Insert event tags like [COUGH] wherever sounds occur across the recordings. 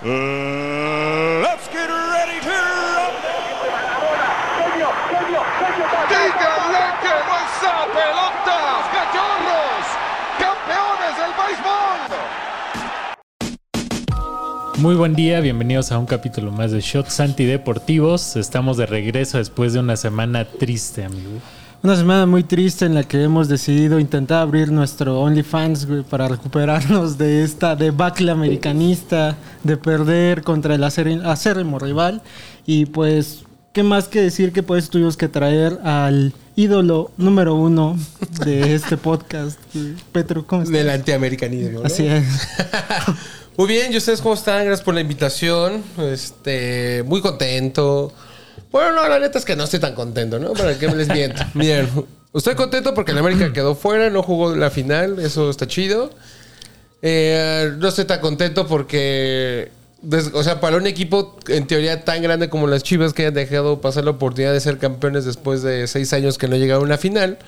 Let's get ready to. ¡Díganle que no esa pelota! ¡Cachorros! ¡Campeones del béisbol! Muy buen día, bienvenidos a un capítulo más de Shots Antideportivos. Estamos de regreso después de una semana triste, amigo. Una semana muy triste en la que hemos decidido intentar abrir nuestro OnlyFans güey, para recuperarnos de esta debacle americanista, de perder contra el acér- acérrimo rival. Y pues, ¿qué más que decir que pues tuvimos que traer al ídolo número uno de este podcast? Petro, ¿cómo estás? Del antiamericanismo. ¿no? Así es. [LAUGHS] Muy bien, ¿y ustedes cómo están? Gracias por la invitación. Este, muy contento. Bueno, no, la neta es que no estoy tan contento, ¿no? Para que me les miento. [LAUGHS] Miren, estoy contento porque el América quedó fuera, no jugó la final, eso está chido. Eh, no estoy tan contento porque, o sea, para un equipo en teoría tan grande como las Chivas que hayan dejado pasar la oportunidad de ser campeones después de seis años que no llegaron a una final,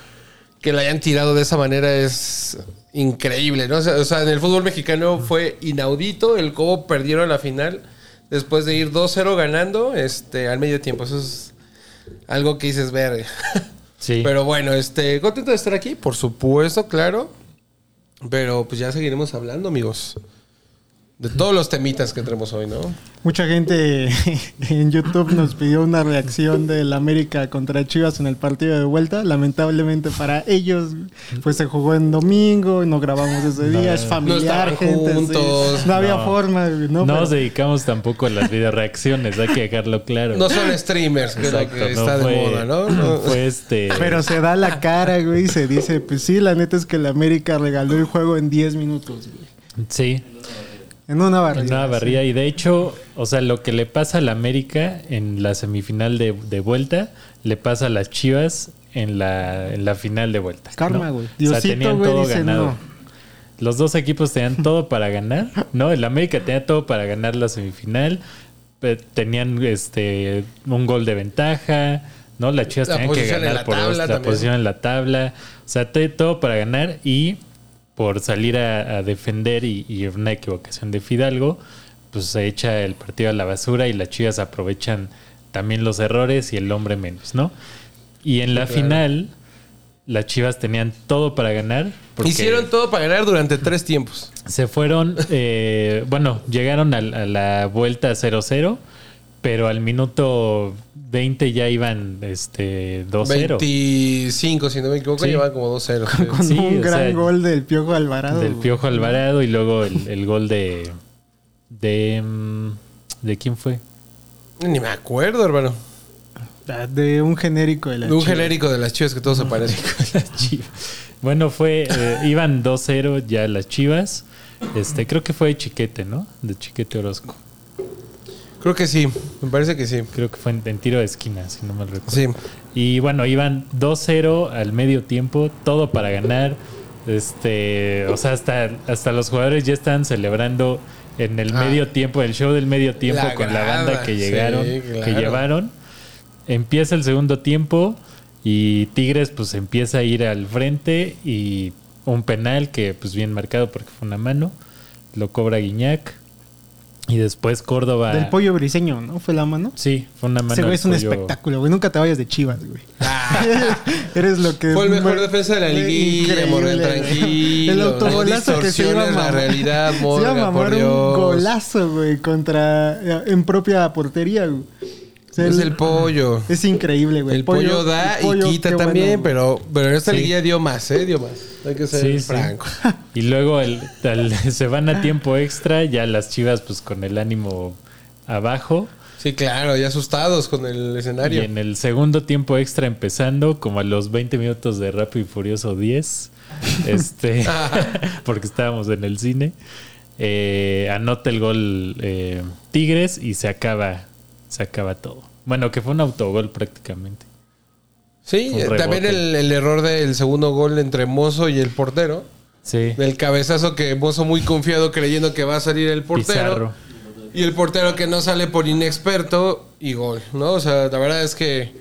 que la hayan tirado de esa manera es increíble, ¿no? O sea, en el fútbol mexicano fue inaudito el cómo perdieron la final después de ir 2-0 ganando este, al medio tiempo. Eso es algo que dices ver. [LAUGHS] Sí. Pero bueno, este, contento de estar aquí, por supuesto, claro. Pero pues ya seguiremos hablando, amigos. De todos los temitas que tenemos hoy, ¿no? Mucha gente [LAUGHS] en YouTube nos pidió una reacción del América contra Chivas en el partido de vuelta. Lamentablemente para ellos, pues se jugó en domingo, no grabamos ese día, es familiar, estaban gente. sí. juntos. No había No. forma, No ¿no? Pero- nos dedicamos tampoco a las videoreacciones, hay que dejarlo claro. No son streamers, Exacto, que no está fue- de moda, ¿no? No. Fue este. Pero se da la cara, güey, y se dice, pues sí, la neta es que el América regaló el juego en 10 minutos, güey. Sí, En una barrida. en una barrida. Y de hecho, o sea, lo que le pasa al América en la semifinal de, de vuelta, le pasa a las Chivas en la, en la final de vuelta. Karma, ¿no? güey. O sea, Diosito, tenían güey, todo dice ganado. no. Los dos equipos tenían todo para ganar, ¿no? El América tenía todo para ganar la semifinal. Tenían este un gol de ventaja, ¿no? Las Chivas La tenían que ganar la por la también. posición en la tabla. O sea, todo para ganar y por salir a, a defender y, y una equivocación de Fidalgo, pues se echa el partido a la basura y las Chivas aprovechan también los errores y el hombre menos, ¿no? Y en la final, las Chivas tenían todo para ganar. Hicieron todo para ganar durante tres tiempos. se fueron, eh, bueno, llegaron a, la vuelta 0-0, pero al minuto 20 ya iban este, 2-0 25, si no me equivoco, Sí. llevan como 2-0. sí. Con Sí, un gran sea, gol del Piojo Alvarado. del. Piojo Alvarado y luego el, el gol de... de mm, ¿De quién fue? Ni me acuerdo, hermano. De un genérico de la De un Chivas. genérico de las chivas que todos se parecen. Las Chivas. Bueno, fue... eh, iban 2-0 ya las Chivas. Este, creo que fue de Chiquete, ¿no? De Chiquete Orozco. Creo que sí, me parece que sí. Creo que fue en, en tiro de esquina, si no mal recuerdo. Sí. Y bueno, iban 2-0 al medio tiempo, todo para ganar. Este, o sea, hasta, hasta los jugadores ya están celebrando en el Ah. medio tiempo, el show del medio tiempo La con la banda que sí, llegaron, que llevaron. Empieza el segundo tiempo y Tigres pues empieza a ir al frente y un penal que pues bien marcado porque fue una mano, lo cobra Guiñac y después Córdoba. Del pollo briseño, ¿no? ¿Fue la mano? Sí, fue una mano. Ese güey es un pollo. espectáculo, güey. Nunca te vayas de chivas, güey. [LAUGHS] [LAUGHS] Eres lo que. Fue el mejor defensa de la liguilla, güey. tranquilo. [LAUGHS] El autogolazo no que se iba a distorsiones la mamar. realidad, Se iba a mamar por un golazo, güey, contra. En propia portería, güey. O sea, Es el pollo. [LAUGHS] Es increíble, güey. El pollo, da el pollo, y quita bueno, también, pero, pero en esta Sí. liguilla dio más, ¿eh? Dio más. Hay que ser Sí, sí. franco. [LAUGHS] Y luego [LAUGHS] se van a tiempo extra, ya las chivas pues con el ánimo abajo. Sí, claro, ya asustados con el Y escenario. en el segundo tiempo extra empezando, como a los 20 minutos de Rápido y Furioso 10, este, porque estábamos en el cine, eh, anota el gol eh, Tigres y se acaba, se acaba todo. Bueno, que fue un autogol prácticamente. Sí, eh, también el, el error del segundo gol entre Mozo y el portero. Sí. Del cabezazo que Mozo muy confiado creyendo que va a salir el portero. Pizarro. Y el portero que no sale por inexperto y gol, ¿no? O sea, la verdad es que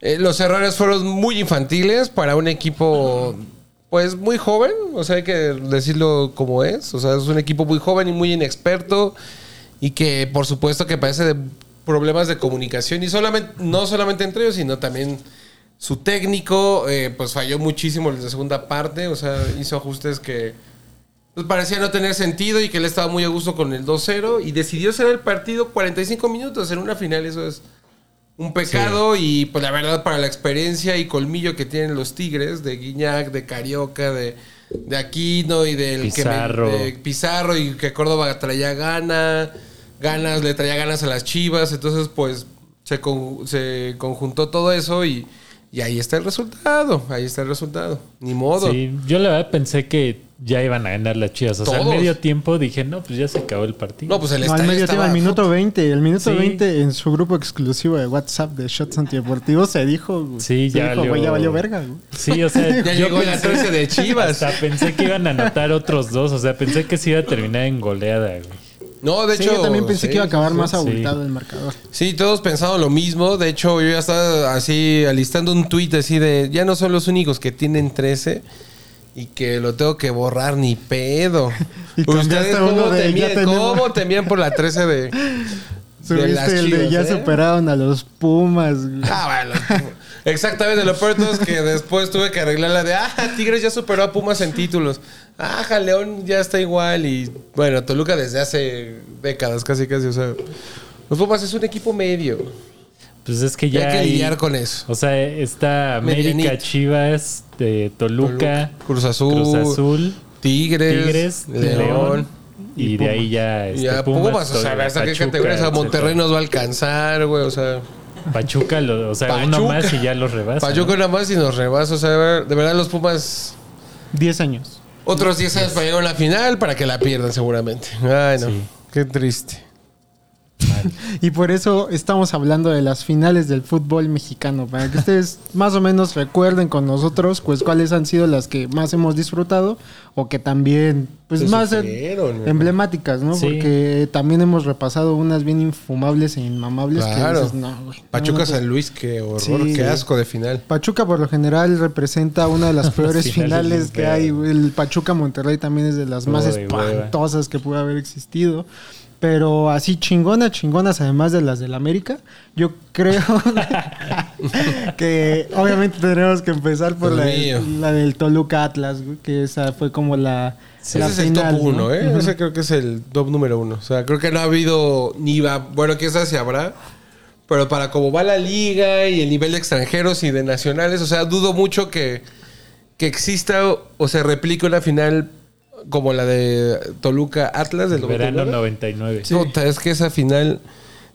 eh, los errores fueron muy infantiles para un equipo, pues muy joven, o sea, hay que decirlo como es. O sea, es un equipo muy joven y muy inexperto. y que por supuesto que parece de problemas de comunicación y solamente no solamente entre ellos, sino también su técnico, eh, pues falló muchísimo en la segunda parte, o sea, hizo ajustes que pues, parecía no tener sentido y que él estaba muy a gusto con el 2-0 y decidió hacer el partido 45 minutos en una final, eso es un pecado y pues la verdad para la experiencia y colmillo que tienen los Tigres de Guiñac, de Carioca, de, de Aquino y del Pizarro. Que me- de Pizarro y que Córdoba traía gana, ganas, le traía ganas a las Chivas, entonces pues se, con- se conjuntó todo eso y, y ahí está el resultado, ahí está el resultado, ni modo. Sí, yo la verdad pensé que ya iban a ganar las chivas. O sea, al medio tiempo dije, no, pues ya se acabó el partido. No, pues el No, al medio tiempo, estaba- al minuto 20. El minuto Sí. 20 en su grupo exclusivo de WhatsApp de Shots Antideportivos se dijo. güey. Sí, Se ya dijo, valió- güey, ya valió verga. güey. Sí, o sea, [LAUGHS] Ya yo llegó la 13 de Chivas. Hasta pensé que iban a anotar otros dos. O sea, pensé que se iba a terminar en goleada, güey. No, de Sí, hecho. yo también pensé sí, que iba a acabar sí, más abultado el marcador. Sí, todos pensaban lo mismo. De hecho, yo ya estaba así alistando un tuit así de ya no son los únicos que tienen 13 y que lo tengo que borrar ni pedo. [LAUGHS] Y cambiaste cómo, de, temían, tenemos- cómo temían por la 13 de, [LAUGHS] de Subiste las el de ya eh? superaron a los Pumas. güey. Ah, bueno. Exactamente, lo peor de todo es que después tuve que arreglar la de, ah, Tigres ya superó a Pumas en títulos. Ah, León ya está igual. Y bueno, Toluca desde hace décadas, casi, casi. O sea, los Pumas es un equipo medio. Pues es que ya. hay que hay- lidiar con eso. O sea, está América, Medianito. Chivas, de Toluca, Cruz Azul, Cruz Azul, Tigres, Tigres, León. León. Y, de ahí ya. Este, ya Pumas, o sea, hasta qué Pachuca, categorías a etcétera. Monterrey nos va a alcanzar, güey. O sea, Pachuca, lo- o sea, uno Pachuca. más y ya los rebasa. Pachuca nada más y nos rebasa. O sea, de verdad los Pumas 10 años. otros 10 años para llegar a una final para que la pierdan seguramente. Ay, no. Sí. Qué triste. Y por eso estamos hablando de las finales del fútbol mexicano, para que ustedes más o menos recuerden con nosotros pues cuáles han sido las que más hemos disfrutado o que también pues Se más sufrieron, emblemáticas, ¿no? Sí. Porque también hemos repasado unas bien infumables e inmamables Claro. que dices, no, güey. no, Pachuca no, San Luis, qué horror, Sí. qué asco de final. Pachuca por lo general representa una de las [LAUGHS] peores finales que hay. El Pachuca Monterrey también es de las más Uy, hueva. espantosas que pudo haber existido. Pero así chingona, chingonas, además de las del América, yo creo [LAUGHS] que obviamente tendremos que empezar por la, la del Toluca Atlas, que esa fue como la, Ese la es el final, top ¿no? uno, ¿eh? Ujú. Ese creo que es el top número uno. O sea, creo que no ha habido ni va. Bueno, que esa se habrá. Pero para cómo va la liga y el nivel de extranjeros y de nacionales, o sea, dudo mucho que, que exista o, o se replique una final como la de Toluca Atlas del Verano 99. 99. Puta, es que esa final.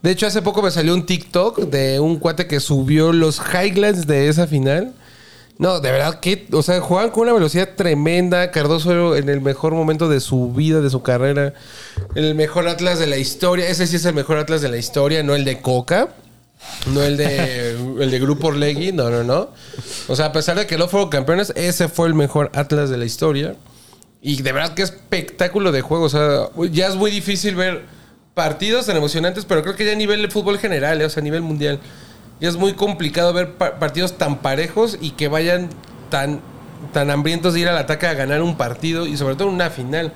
De hecho, hace poco me salió un TikTok de un cuate que subió los highlights de esa final. No, de verdad que, o sea, jugaban con una velocidad tremenda. Cardoso en el mejor momento de su vida, de su carrera. El mejor Atlas de la historia. Ese sí es el mejor Atlas de la historia, no el de Coca. No el de, [LAUGHS] el de Grupo Orlegui, no, no, no. O sea, a pesar de que no fueron campeones, ese fue el mejor Atlas de la historia. Y de verdad que espectáculo de juego. O sea, ya es muy difícil ver partidos tan emocionantes, pero creo que ya a nivel de fútbol general, eh, o sea, a nivel mundial, ya es muy complicado ver pa- partidos tan parejos y que vayan tan, tan hambrientos de ir al ataque a ganar un partido y sobre todo una final.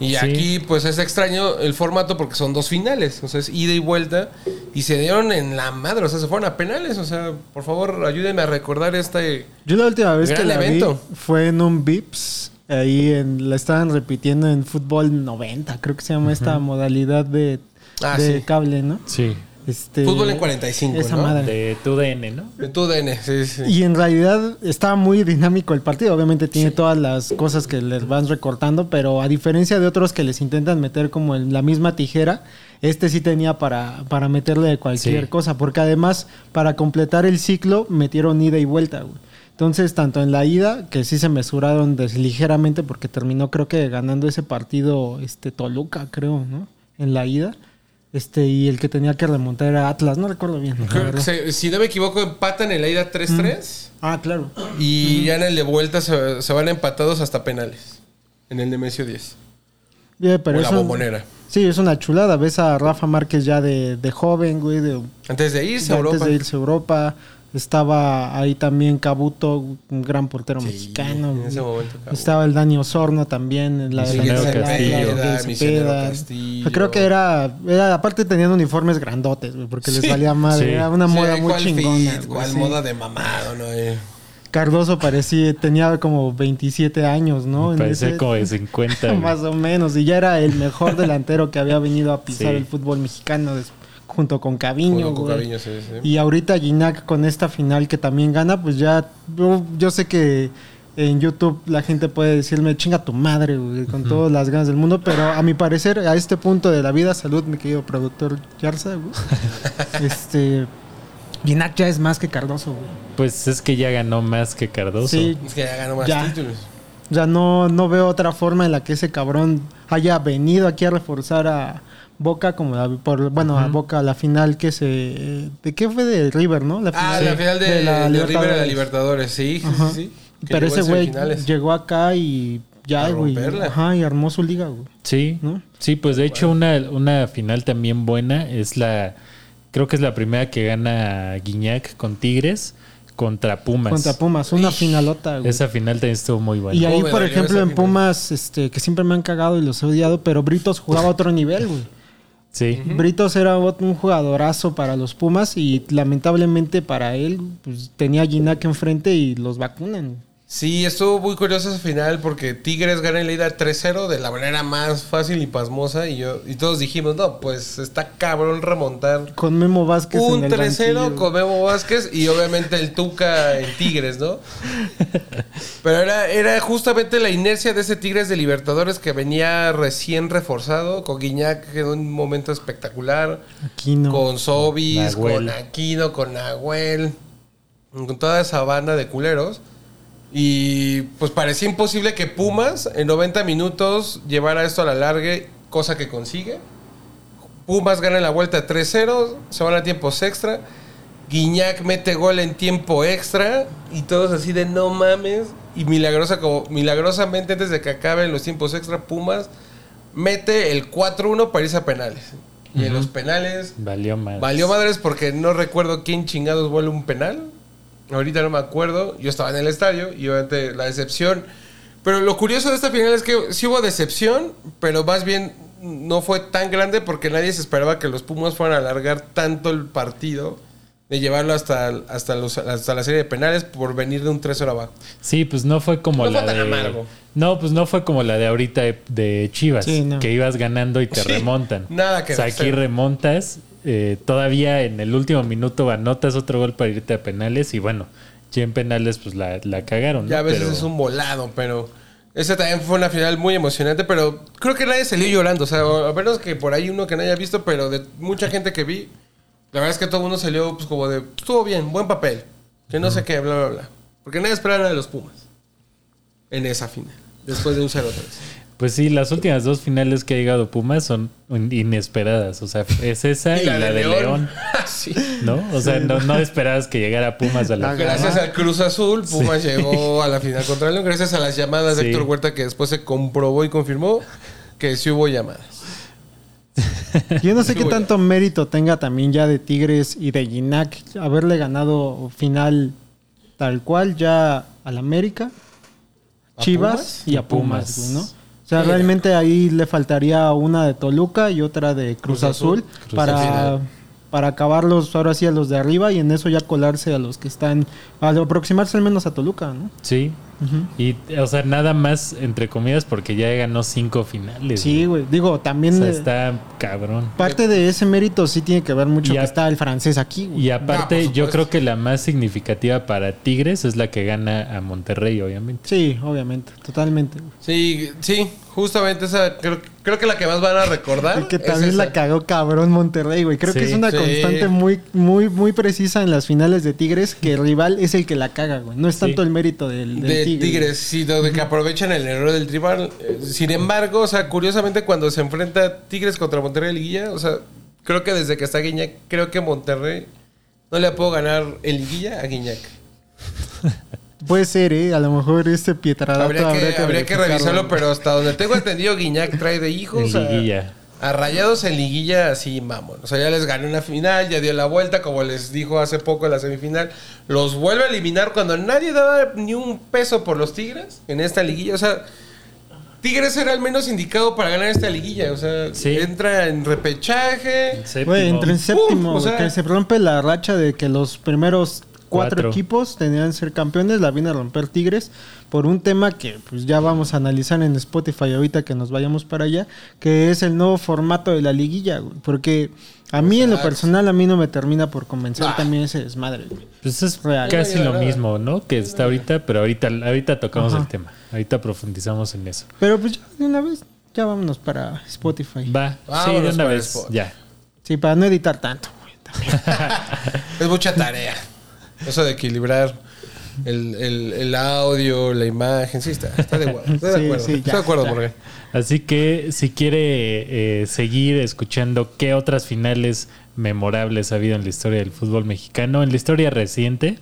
Y Sí. aquí, pues es extraño el formato porque son dos finales, o sea, es ida y vuelta. Y se dieron en la madre, o sea, se fueron a penales. O sea, por favor, ayúdenme a recordar este. Yo la última vez que la evento. vi fue en un Vips. Ahí en, la estaban repitiendo en fútbol 90, creo que se llama esta modalidad de, Ah, de sí. cable, ¿no? Sí. Este, Fútbol en 45, Esa ¿no? madre. De tu DN, ¿no? De tu DN, sí, sí. Y en realidad estaba muy dinámico el partido. Obviamente tiene todas las cosas que les van recortando, pero a diferencia de otros que les intentan meter como en la misma tijera, este sí tenía para, para meterle de cualquier Sí. cosa. Porque además, para completar el ciclo, metieron ida y vuelta, güey. Entonces, tanto en la ida, que sí se mesuraron ligeramente, porque terminó creo que ganando ese partido este Toluca, creo, ¿no? En la ida. Este, y el que tenía que remontar era Atlas, no recuerdo bien. se- si no me equivoco, empatan en la ida 3-3. Ah, claro. Y ya en el de vuelta se, se van empatados hasta penales. En el Nemesio 10. Bien, pero o la bombonera. Sí, es una chulada. Ves a Rafa Márquez ya de, de joven, güey, de, Antes de irse a Europa. antes de irse a Europa. Estaba ahí también Cabuto, un gran portero mexicano. en ese momento. Estaba el Dani Osorno también, en la de la Creo que era, era- aparte tenían uniformes grandotes, porque les valía madre. Sí. Era una Sí, moda muy ¿cuál chingona. moda de mamado, no? Eh. Cardoso parecía, tenía como 27 años, ¿no? En Parece como de 50. [LAUGHS] güey. Más o menos. Y ya era el mejor delantero que había venido a pisar Sí. el fútbol mexicano des- junto con Caviño. Junto con güey. Caviño, sí, sí. Y ahorita Ginac con esta final que también gana, pues ya. Yo, yo sé que en YouTube la gente puede decirme, chinga tu madre, güey, con todas las ganas del mundo. Pero a mi parecer, a este punto de la vida, salud, mi querido productor Yarza, güey. [LAUGHS] este. Ginac ya es más que Cardoso, güey. Pues es que ya ganó más que Cardoso. Sí, Es que ya ganó más Ya. títulos. Sea, no, no veo otra forma en la que ese cabrón haya venido aquí a reforzar a Boca como la- por bueno a Boca la final que se de qué fue de River, ¿no? La Ah, la final de, de River la Libertadores, sí, sí, sí, sí. Que Pero ese güey llegó acá y ya, A güey. romperla. Ajá, y armó su liga, güey. Sí, ¿No? sí, pues de hecho una, una final también buena es la, creo que es la primera que gana Guiñac con Tigres contra Pumas. Contra Pumas, una finalota, güey. Esa final también estuvo muy buena. Y ahí, ¿Cómo me por ejemplo, en? Pumas, este, que siempre me han cagado y los he odiado, pero Britos jugaba a otro nivel, güey. Sí, Britos era un jugadorazo para los Pumas y lamentablemente para él pues, tenía a Ginac enfrente y los vacunan. Sí, estuvo muy curioso esa final porque Tigres gana la ida 3-0 de la manera más fácil y pasmosa y yo y todos dijimos, no, pues está cabrón remontar Con Memo Vázquez un en el 3-0 banquillo. con Memo Vázquez y obviamente el Tuca en Tigres, ¿no? [LAUGHS] Pero era, era justamente la inercia de ese Tigres de Libertadores que venía recién reforzado, con Guiñac en un momento espectacular, Aquino. con Sobis, Nahuel. con Aquino, con Nahuel, con toda esa banda de culeros. Y pues parecía imposible que Pumas en 90 minutos llevara esto a la larga, cosa que consigue. Pumas gana la vuelta 3-0, se van a tiempos extra. Guiñac mete gol en tiempo extra y todos así de no mames. Y milagrosa, como, milagrosamente antes de que acaben los tiempos extra, Pumas mete el 4-1 para irse a penales. Y en los penales valió más. Valió madres porque no recuerdo quién chingados vuelve un penal. Ahorita no me acuerdo. Yo estaba en el estadio y obviamente la decepción. Pero lo curioso de esta final es que sí hubo decepción, pero más bien no fue tan grande porque nadie se esperaba que los Pumas fueran a alargar tanto el partido de llevarlo hasta, hasta, los, hasta la serie de penales por venir de un 3-0 abajo. Sí, pues no fue como No la fue tan de. amargo. No, pues no fue como la de ahorita de, de Chivas, Sí, no. que ibas ganando y te Sí, remontan. nada que O sea, aquí remontas, eh, todavía en el último minuto anotas otro gol para irte a penales y bueno, ya en penales pues la, la cagaron. ¿no? Ya a veces Pero- es un volado, pero esa también fue una final muy emocionante, pero creo que nadie salió llorando, o sea, a menos que por ahí uno que no haya visto, pero de mucha gente que vi, la verdad es que todo el mundo salió pues como de, estuvo bien, buen papel, que no sé qué, bla, bla, bla. Porque nadie esperaba nada de los Pumas en esa final, después de un 0-3. Pues sí, las últimas dos finales que ha llegado Pumas son in- inesperadas. O sea, es esa y, la, de León. [LAUGHS] sí. ¿no? O sea, no, no esperabas que llegara Pumas a la final. Gracias al Cruz Azul, Pumas llegó a la final contra el León. Gracias a las llamadas de. Héctor Huerta, que después se comprobó y confirmó que sí hubo llamadas. [LAUGHS] Yo no sé qué tanto mérito tenga también ya de Tigres y de Ginac haberle ganado final tal cual ya al América, ¿A Chivas Pumas? y a Pumas, ¿no? O sea, Sí. realmente ahí le faltaría una de Toluca y otra de Cruz, Cruz Azul. Azul, Cruz para, Azul. para acabarlos ahora sí a los de arriba y en eso ya colarse a los que están, a aproximarse al menos a Toluca, ¿no? Sí. Y, o sea, nada más, entre comillas, porque ya ganó cinco finales. Sí, güey. Digo, O también sea, eh, está cabrón. parte de ese mérito sí tiene que ver mucho Y que está el francés aquí, güey. Y aparte, yo creo que la más significativa para Tigres es la que gana a Monterrey, obviamente. Sí, obviamente, totalmente. Sí, sí, justamente esa, creo, creo que la que más van a recordar. Que es también esa. la cagó cabrón Monterrey, güey. Creo Sí. que es una Sí. constante muy, muy, muy precisa en las finales de Tigres que el rival es el que la caga, güey. No es Sí. tanto el mérito del, del de Tigre. Tigres, sí, de que aprovechan el error del rival. Eh, Sin embargo, o sea, curiosamente cuando se enfrenta Tigres contra Monterrey Liguilla, o sea, creo que desde que está Guiñac, creo que Monterrey no le puedo ganar en Liguilla a Guiñac. Puede ser, ¿eh? A lo mejor este Pietradato Habría que, habría que revisarlo, pero hasta donde tengo entendido, Guiñac trae de hijo, o En sea, liguilla. A Rayados en liguilla así, vamos. O sea, ya les ganó una final, ya dio la vuelta, como les dijo hace poco en la semifinal. Los vuelve a eliminar cuando nadie daba ni un peso por los Tigres en esta liguilla. O sea, Tigres era el menos indicado para ganar esta liguilla. O sea, Sí. entra en repechaje. Güey, entre en séptimo, o sea- que se rompe la racha de que los primeros cuatro, Cuatro. equipos tenían que ser campeones, la viene a romper Tigres por un tema que pues ya vamos a analizar en Spotify ahorita que nos vayamos para allá, que es el nuevo formato de la liguilla, güey, porque a mí en lo personal a mí no me termina por convencer Ah. también ese desmadre, güey. Pues es Real. casi lo mismo, ¿no? Que está ahorita, pero ahorita, ahorita tocamos Ajá. el tema. Ahorita profundizamos en eso. Pero pues ya de una vez ya vámonos para Spotify. Va, sí, Vámonos de una vez. Ya. Sí, para no editar tanto, güey. también. [LAUGHS] Es mucha tarea. Eso de equilibrar el, el- el audio, la imagen. Sí, está, está de acuerdo. Estoy de Sí, acuerdo. sí, ya, Estoy de acuerdo. Morgan. Así que si quiere eh, seguir escuchando qué otras finales memorables ha habido en la historia del fútbol mexicano, en la historia reciente,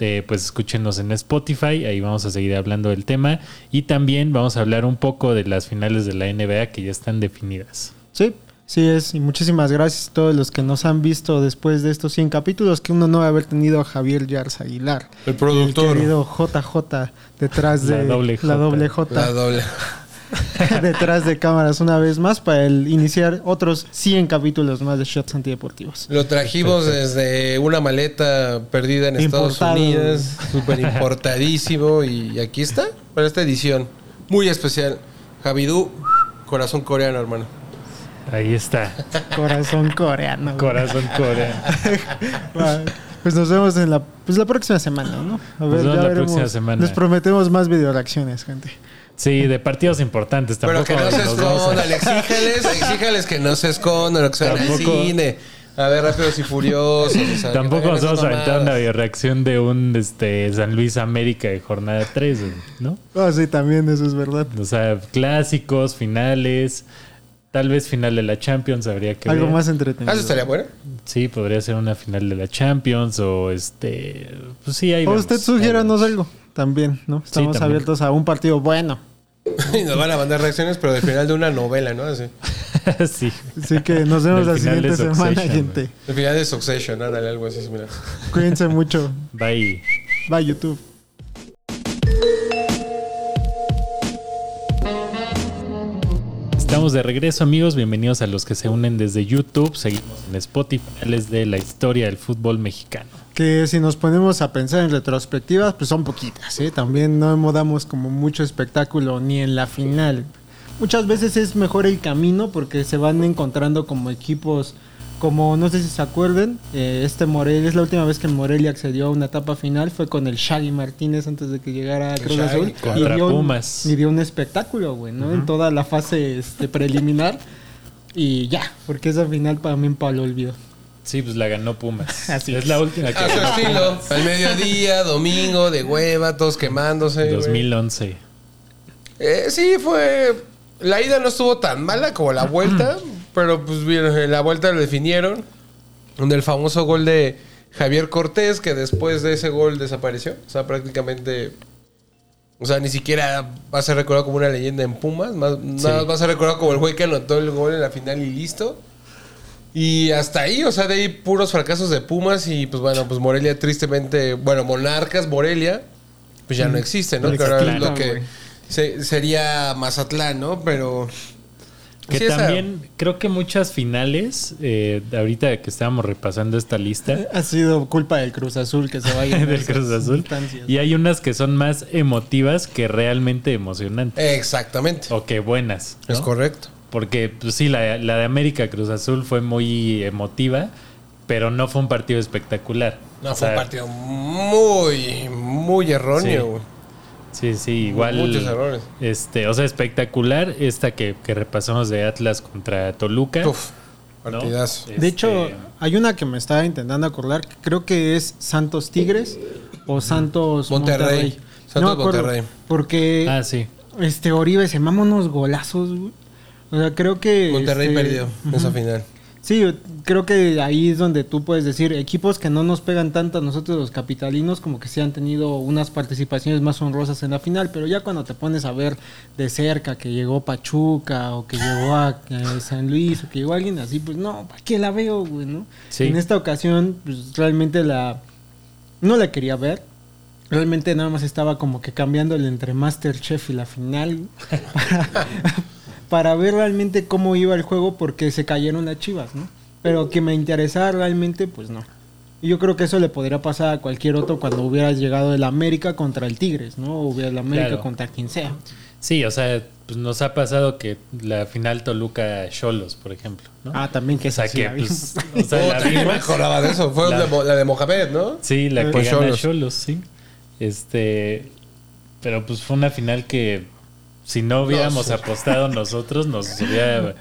eh, pues escúchenos en Spotify, ahí vamos a seguir hablando del tema y también vamos a hablar un poco de las finales de la NBA que ya están definidas. Sí, sí es. Y muchísimas gracias a todos los que nos han visto después de estos 100 capítulos. Que uno no haber tenido a Javier Yars Aguilar. El productor. El querido JJ detrás La de la J. doble J. La doble. [LAUGHS] detrás de cámaras una vez más para el iniciar otros 100 capítulos más de Shots Antideportivos. Lo trajimos desde una maleta perdida en Estados. Unidos, súper importadísimo y aquí está para esta edición muy especial. Javidú, corazón coreano, hermano. Ahí está, Corazón coreano. güey. corazón coreano. [LAUGHS] Pues nos vemos en la, pues la próxima semana, ¿no? A Nos vemos ya la próxima semana. Les prometemos más video reacciones, gente. Sí, de partidos importantes Pero tampoco. que no se nos vamos a- escondan, exíjales, exíjales que no se escondan, lo que al Tampoco- cine. A ver, rápidos y furiosos. o sea, que [LAUGHS] Tampoco no nos vamos a aventar una reacción de un este, San Luis América de jornada 3, ¿no? Ah, sí, también eso es verdad. O sea, clásicos, finales, tal vez final de la Champions habría que Algo ver. más Ah, entretenido. eso estaría bueno. Sí, podría ser una final de la Champions o este, pues sí, ahí O vemos, usted sugiéranos algo también, ¿no? Estamos también. abiertos a un partido bueno. [LAUGHS] Y nos van a mandar reacciones, pero del final de una novela, ¿no? Así. [LAUGHS] sí. Así que nos vemos Del la siguiente semana, gente. El final de Succession, ándale, algo así, mira. Cuídense mucho. Bye. Bye, YouTube. Estamos de regreso, amigos. Bienvenidos a los que se unen desde YouTube. Seguimos en Spotify, finales de la historia del fútbol mexicano. Que si nos ponemos a pensar en retrospectivas, pues son poquitas, ¿eh? También no damos como mucho espectáculo ni en la final. Muchas veces es mejor el camino porque se van encontrando como equipos, como no sé si se acuerden, eh, este Morelia, es la última vez que Morelia accedió a una etapa final, fue con el Shaggy Martínez antes de que llegara a Cruz Shaggy. Azul. Contra dio un- Pumas. y dio un espectáculo, güey, ¿no? En toda la fase este, preliminar. Y ya, porque esa final para mí para el olvido. Sí, pues la ganó Pumas. [LAUGHS] Así es es. la última que A su estilo. Al mediodía, domingo, de hueva, todos quemándose. güey. 2011. Eh, sí, fue. La ida no estuvo tan mala como la vuelta, [CLEARS THROAT] pero pues bien, en la vuelta lo definieron. Donde el famoso gol de Javier Cortés, que después de ese gol desapareció. O sea, prácticamente. O sea, ni siquiera va a ser recordado como una leyenda en Pumas. Más, Nada más va a ser recordado como el güey que anotó el gol en la final y listo. Y hasta ahí, o sea, de ahí puros fracasos de Pumas. Y pues bueno, pues Morelia tristemente. Bueno, Monarcas, Morelia. Pues ya no existe, ¿no? Es lo Claro, que se- sería Mazatlán, ¿no? Pero. Que sí, esa- también creo que muchas finales, eh, ahorita que estábamos repasando esta lista Ha sido culpa del Cruz Azul que se vaya [LAUGHS] del Cruz Azul, y hay unas que son más emotivas que realmente emocionantes. Exactamente. O que buenas. ¿no? Es correcto. Porque, pues sí, la, la de América Cruz Azul fue muy emotiva, pero no fue un partido espectacular. No, O fue sea, un partido muy, muy erróneo, Sí. Sí, sí, igual. Muchos errores. Este, o sea, espectacular esta que, que repasamos de Atlas contra Toluca. Uf, ¿no? partidazo. Este, De hecho, hay una que me estaba intentando acordar, que creo que es Santos Tigres o Santos Monterrey. Monterrey. Santos no Monterrey. Porque ah, sí. este Oribe se mama unos golazos, güey. O sea, creo que Monterrey este, perdió esa final. Sí, creo que ahí es donde tú puedes decir, equipos que no nos pegan tanto a nosotros los capitalinos, como que sí han tenido unas participaciones más honrosas en la final, pero ya cuando te pones a ver de cerca que llegó Pachuca o que llegó a eh, San Luis o que llegó alguien así, pues no, ¿para qué la veo, güey, no? Sí. En esta ocasión, pues realmente la... No la quería ver. Realmente nada más estaba como que cambiándole entre Masterchef y la final para, [LAUGHS] para ver realmente cómo iba el juego porque se cayeron las chivas, ¿no? Pero que me interesara realmente, pues no. Y yo creo que eso le podría pasar a cualquier otro cuando hubiera llegado el América contra el Tigres, ¿no? O hubiera el América Claro. contra quien sea. Sí, o sea, pues nos ha pasado que la final Toluca Cholos, por ejemplo, ¿no? Ah, también que o sea, sí que pues, [LAUGHS] o sea, la Puta, ¿quién vimos. mejoraba de eso? Fue La- la, de Mohamed, ¿no? Sí, la que gana. Cholos, sí. Este, pero pues fue una final que si no hubiéramos apostado nosotros nos [LAUGHS] hubiera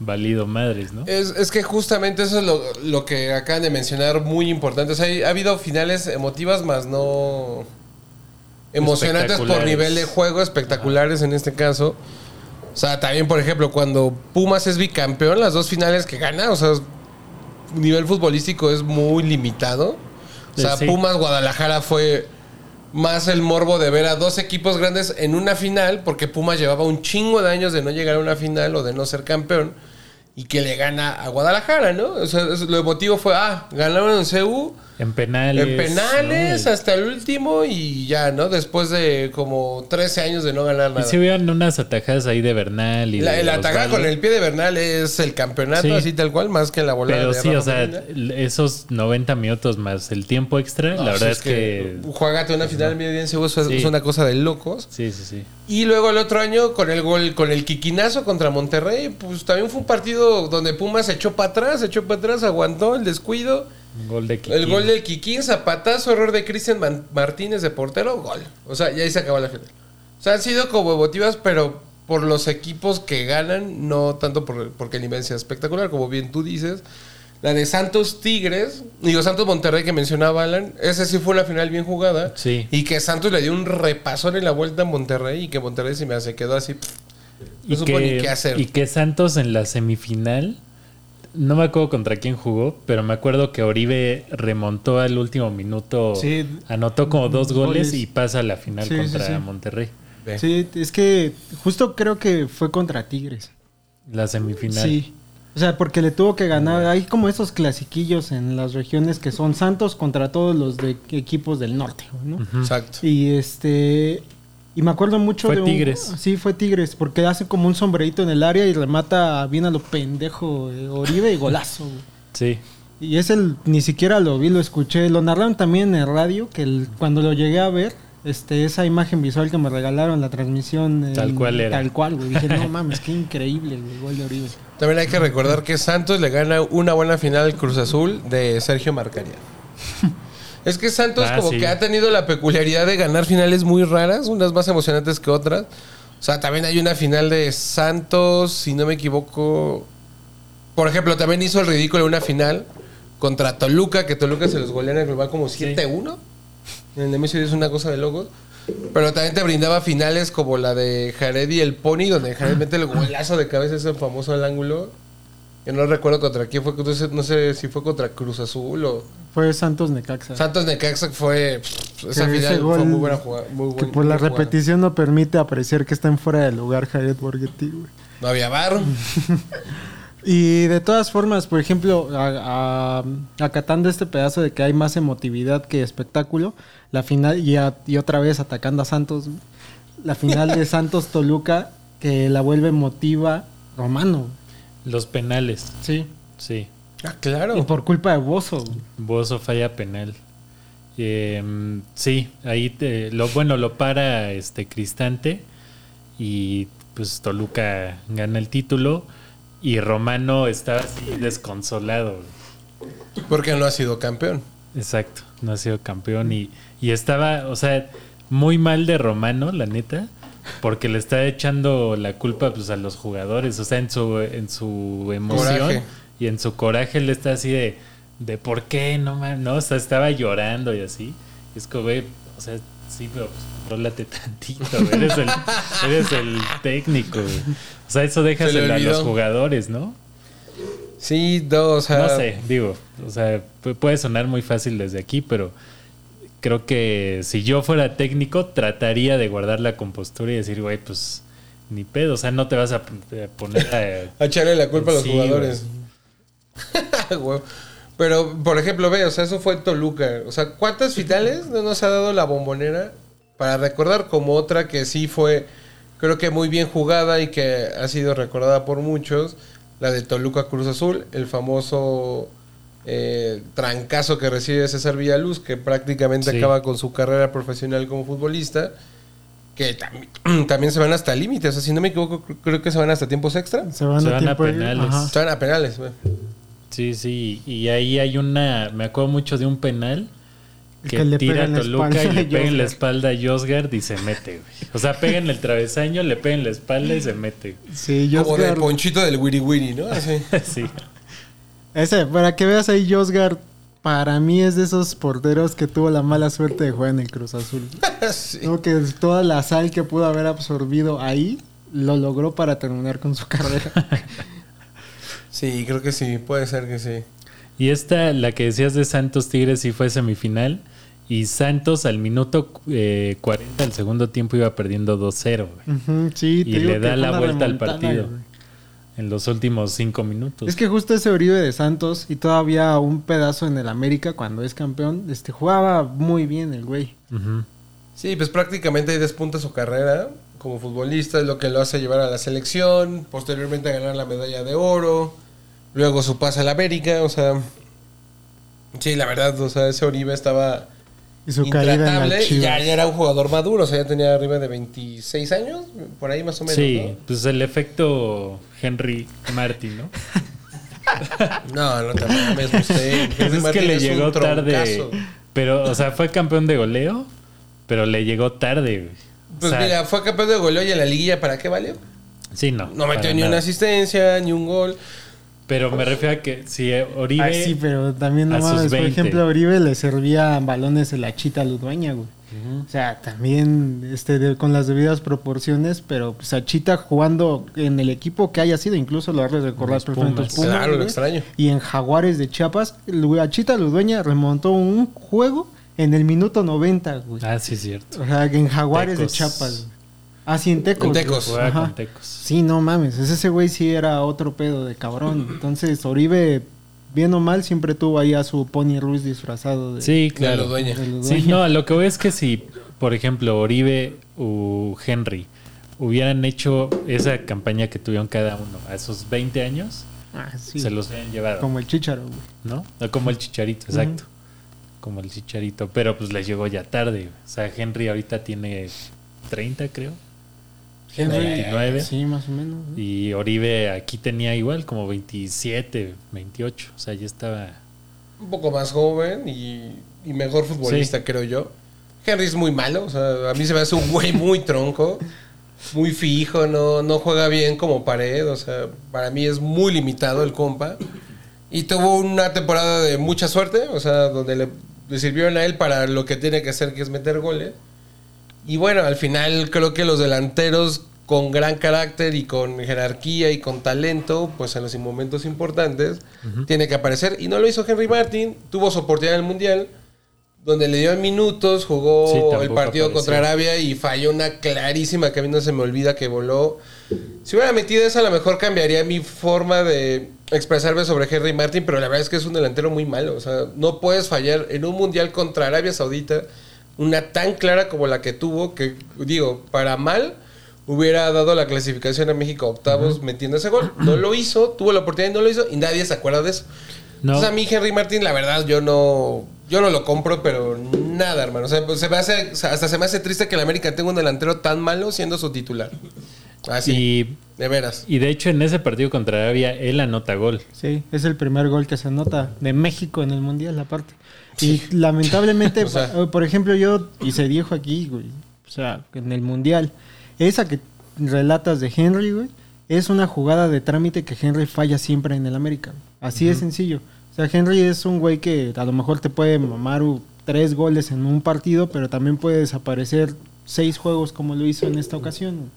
valido madres, ¿no? Es, es que justamente eso es lo, lo que acaban de mencionar muy importante. O sea, hay- ha habido finales emotivas, más no emocionantes por nivel de juego, espectaculares en este caso. O sea, también, por ejemplo, cuando Pumas es bicampeón, las dos finales que gana, o sea, nivel futbolístico es muy limitado. O sea, Sí. Pumas Guadalajara fue más el morbo de ver a dos equipos grandes en una final, porque Pumas llevaba un chingo de años de no llegar a una final o de no ser campeón, y que le gana a Guadalajara, ¿no? O sea, lo emotivo fue, ah, ganaron en CU, En penales. en penales ¿no? hasta el último, y ya, ¿no? Después de como 13 años de no ganar Y nada. si hubieran unas atajadas ahí de Bernal y La, de el Osvaldo. con el pie de Bernal es el campeonato, Sí. así tal cual, más que la volada Pero de sí, Rafa o sea, esos 90 minutos más el tiempo extra, No, la verdad es que... Juegate una final medio bien es Sí. es una cosa de locos. Sí, sí, sí. Y luego el otro año con el gol, con el quiquinazo contra Monterrey, pues también fue un partido donde Pumas se echó para atrás, se echó para atrás, aguantó el descuido. Gol de Kiki. El gol del Kikín, zapatazo, error de Cristian Martínez de portero, gol. O sea, ya ahí se acabó la final. O sea, han sido como emotivas, pero por los equipos que ganan, no tanto por, porque el nivel sea espectacular, como bien tú dices. La de Santos Tigres, digo Santos Monterrey que mencionaba Alan, esa sí fue una final bien jugada. Sí. Y que Santos le dio un repasón en la vuelta a Monterrey y que Monterrey se me hace quedó así. pff, No y, supo ni que, qué hacer. y que Santos en la semifinal, no me acuerdo contra quién jugó, pero me acuerdo que Oribe remontó al último minuto, Sí. anotó como dos goles, Goles. y pasa a la final Sí, contra sí. Monterrey. Sí, es que justo creo que fue contra Tigres. La semifinal. Sí. O sea, porque le tuvo que ganar. Hay como esos clasiquillos en las regiones que son Santos contra todos los de equipos del norte, ¿no? Exacto. Y este. Y me acuerdo mucho Fue de un- Tigres. sí, fue Tigres, porque hace como un sombrerito en el área y remata bien a lo pendejo eh, Oribe y golazo. güey. Sí. Y es el, ni siquiera lo vi, lo escuché. Lo narraron también en el radio, que el- cuando lo llegué a ver, este, esa imagen visual que me regalaron, la transmisión. Tal el- cual era. Tal cual, güey. Dije, no [LAUGHS] mames, qué increíble el gol de Oribe. También hay que recordar que Santos le gana una buena final al Cruz Azul de Sergio Marcaria. [LAUGHS] Es que Santos Ah, como sí. que ha tenido la peculiaridad de ganar finales muy raras, unas más emocionantes que otras. O sea, también hay una final de Santos, si no me equivoco. Por ejemplo, también hizo el ridículo una final contra Toluca, que Toluca se los golea en el global como 7-1. En el Nemesio es una cosa de locos. Pero también te brindaba finales como la de Jared y el Pony, donde Jared mete el golazo de cabeza, ese famoso al ángulo. Que no recuerdo contra quién fue, no sé si fue contra Cruz Azul o Fue Santos Necaxa. Santos Necaxa fue pff, esa final fue muy buena jugada, muy que por la jugada. repetición no permite apreciar que está en fuera de lugar Jared Borghetti, güey. No había bar. [LAUGHS] Y de todas formas, por ejemplo, a- a- acatando este pedazo de que hay más emotividad que espectáculo, la final, y, a- y otra vez atacando a Santos, la final de [LAUGHS] Santos Toluca, que la vuelve emotiva Romano. Los penales. Sí. Sí. Ah, Y claro. por culpa de Bozo. Bozo falla penal. Eh, sí, ahí te- lo bueno lo para este Cristante y pues Toluca gana el título y Romano está así desconsolado. Porque no ha sido campeón. Exacto, no ha sido campeón y, y estaba, o sea, muy mal de Romano, la neta, porque le está echando la culpa pues a los jugadores, o sea, en su en su emoción Coraje. y en su coraje él está así de de por qué no man? no, o sea, estaba llorando y así. Y es como, güey, o sea, sí, pero pues, [LAUGHS] tantito, güey, eres el eres el técnico. güey. O sea, eso déjaselo a olvidó. los jugadores, ¿no? Sí, no, o sea. No sé, digo, o sea, pu- puede sonar muy fácil desde aquí, pero creo que si yo fuera técnico, trataría de guardar la compostura y decir, güey, pues ni pedo, o sea, no te vas a poner a... [LAUGHS] A echarle la culpa a los Sí, jugadores. Güey. [LAUGHS] Pero, por ejemplo, ve, o sea, eso fue Toluca. O sea, ¿cuántas finales no nos ha dado la bombonera? Para recordar como otra que sí fue, creo que muy bien jugada y que ha sido recordada por muchos, la de Toluca Cruz Azul, el famoso eh, trancazo que recibe César Villaluz, que prácticamente Sí. acaba con su carrera profesional como futbolista. Que tam- [CLEARS THROAT] también se van hasta límites, o sea, si no me equivoco, cr- creo que se van hasta tiempos extra. Se van, Se a, van a tiempo- penales. Ajá. Se van a penales, güey. Sí, sí, y ahí hay una, me acuerdo mucho de un penal que, Que le tira a Toluca y le pega en la espalda a Josgard y se mete, güey. O sea, pega en el travesaño, le pega en la espalda y se mete. Sí, Como de Josgar. ponchito del wiri wiri, ¿no? Así. [LAUGHS] Sí. Ese, para que veas ahí, Josgar, para mí es de esos porteros que tuvo la mala suerte de jugar en el Cruz Azul. [LAUGHS] Sí. Creo que toda la sal que pudo haber absorbido ahí lo logró para terminar con su [LAUGHS] carrera. Sí, creo que sí, puede ser que sí. Y esta, la que decías de Santos Tigres, sí fue semifinal. Y Santos al minuto eh, 40 del segundo tiempo iba perdiendo 2-0 güey, Ujú, sí, te Y digo le da la vuelta al partido. güey. En los últimos 5 minutos. Es que justo ese Oribe de Santos y todavía un pedazo en el América cuando es campeón, este jugaba muy bien el güey. Sí, pues prácticamente ahí despunta su carrera como futbolista, es lo que lo hace llevar a la selección, posteriormente a ganar la medalla de oro, luego su pase a la América, o sea, sí, la verdad, o sea, ese Oribe estaba Y su caída en intratable y ya, ya era un jugador maduro, o sea, ya tenía arriba de 26 años, por ahí más o menos. Sí, pues el efecto Henry Martin, ¿no? No, [LAUGHS] no, no te mames, [LAUGHS] usted. Pues es que le es llegó tarde. Pero, o sea, fue campeón de goleo, pero le llegó tarde. O Pues sea, mira, fue campeón de goleo y en la liguilla, ¿para qué valió? sí, no. No metió ni una asistencia, ni un gol. Pero me refiero a que si eh, Oribe. Ay, sí, pero también no a sus mames. Por 20. ejemplo, a Oribe le servía balones de la chita Ludueña, güey. O sea, también este, de- con las debidas proporciones, pero pues a Chita jugando en el equipo que haya sido, incluso lo de recordar Pumas, Claro, lo extraño. Y en Jaguares de Chiapas, a Chita Ludueña remontó un juego en el minuto 90, güey. Ah, sí, es cierto. O sea, en Jaguares Tecos. de Chiapas. Ah, sí, en Tecos. En güey. Tecos. Juega Ajá. con Tecos. Sí, no mames, ese ese güey sí era otro pedo de cabrón. [CLEARS THROAT] Entonces, Oribe, bien o mal, siempre tuvo ahí a su Pony Ruiz disfrazado de... Sí, Claro. Lo dueña. de los Sí, dueños. no, lo que voy es que si, por ejemplo, Oribe o Henry hubieran hecho esa campaña que tuvieron cada uno a esos 20 años, Ah, sí, se los habían llevado, Como el Chicharo, güey. ¿no? O Como el Chicharito, exacto. Como el Chicharito, pero pues les llegó ya tarde. O sea, Henry ahorita tiene 30, creo. Henry, 29. Sí, más o menos. ¿no? Y Oribe aquí tenía igual como 27, 28. O sea, ya estaba... un poco más joven y, y mejor futbolista, Sí. creo yo. Henry es muy malo, o sea, a mí se me hace un güey muy tronco, muy fijo, no, no juega bien como pared, o sea, para mí es muy limitado el compa. Y tuvo una temporada de mucha suerte, o sea, donde le, le sirvieron a él para lo que tiene que hacer, que es meter goles. Y bueno, al final creo que los delanteros con gran carácter y con jerarquía y con talento, pues en los momentos importantes, tiene que aparecer. Y no lo hizo Henry Martin, tuvo su oportunidad en el Mundial, donde le dio minutos, jugó Sí, el partido apareció. contra Arabia y falló una clarísima que a mí no se me olvida que voló. Si hubiera metido esa, a lo mejor cambiaría mi forma de expresarme sobre Henry Martin, pero la verdad es que es un delantero muy malo. O sea, no puedes fallar en un mundial contra Arabia Saudita, una tan clara como la que tuvo, que digo, para mal hubiera dado la clasificación a México a octavos metiendo ese gol. No lo hizo, tuvo la oportunidad y no lo hizo, y nadie se acuerda de eso. No, Entonces a mí Henry Martin, la verdad, yo no, yo no lo compro, pero nada, hermano. O sea, pues, se me hace, hasta se me hace triste que el América tenga un delantero tan malo siendo su titular. Así, y, de veras. y de hecho en ese partido contra Arabia él anota gol. Sí, es el primer gol que se anota de México en el Mundial, aparte. Y lamentablemente, [LAUGHS] O sea- pa- por ejemplo, yo, y se dijo aquí, güey, o sea, en el Mundial, esa que relatas de Henry, güey, es una jugada de trámite que Henry falla siempre en el América. Así de sencillo. O sea, Henry es un güey que a lo mejor te puede mamar uh, tres goles en un partido, pero también puede desaparecer seis juegos como lo hizo en esta ocasión.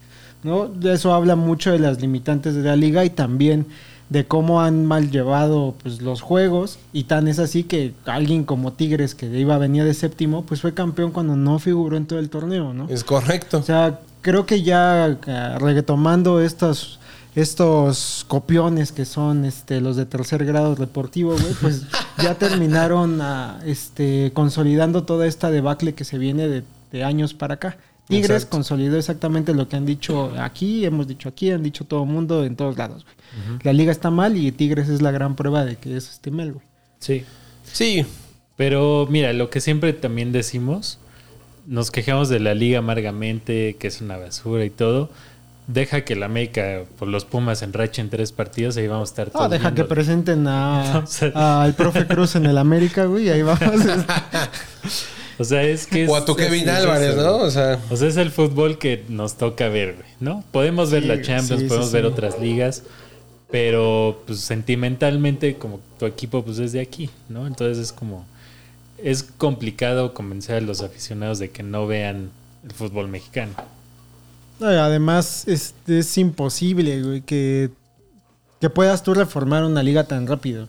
¿no? Eso habla mucho de las limitantes de la liga y también de cómo han mal llevado pues, los juegos. Y tan es así que alguien como Tigres, que iba a venir de séptimo, pues fue campeón cuando no figuró en todo el torneo, ¿no? Es correcto. O sea, creo que ya eh, retomando estos estos copiones que son este los de tercer grado deportivo, güey, pues [LAUGHS] ya terminaron ah, este consolidando toda esta debacle que se viene de, de años para acá. Tigres Exacto. consolidó exactamente lo que han dicho aquí, hemos dicho aquí, han dicho todo el mundo en todos lados. güey. La liga está mal y Tigres es la gran prueba de que es este Mel, güey. Sí. Sí, Pero mira, lo que siempre también decimos, nos quejamos de la liga amargamente, que es una basura y todo. Deja que la América por los Pumas enrachen tres partidos y ahí vamos a estar No, deja que presenten [LAUGHS] a- al profe Cruz en el América, güey, y ahí vamos. [LAUGHS] O sea, es que es- o a tu Kevin es Álvarez, eso, ¿no? O sea, O sea, es el fútbol que nos toca ver, güey, ¿no? Podemos ver Sí, la Champions, sí, podemos sí, ver sí. otras ligas, pero pues sentimentalmente como tu equipo pues es de aquí, ¿no? Entonces es como es complicado convencer a los aficionados de que no vean el fútbol mexicano. No, y además es, es imposible, güey, que, que puedas tú reformar una liga tan rápido.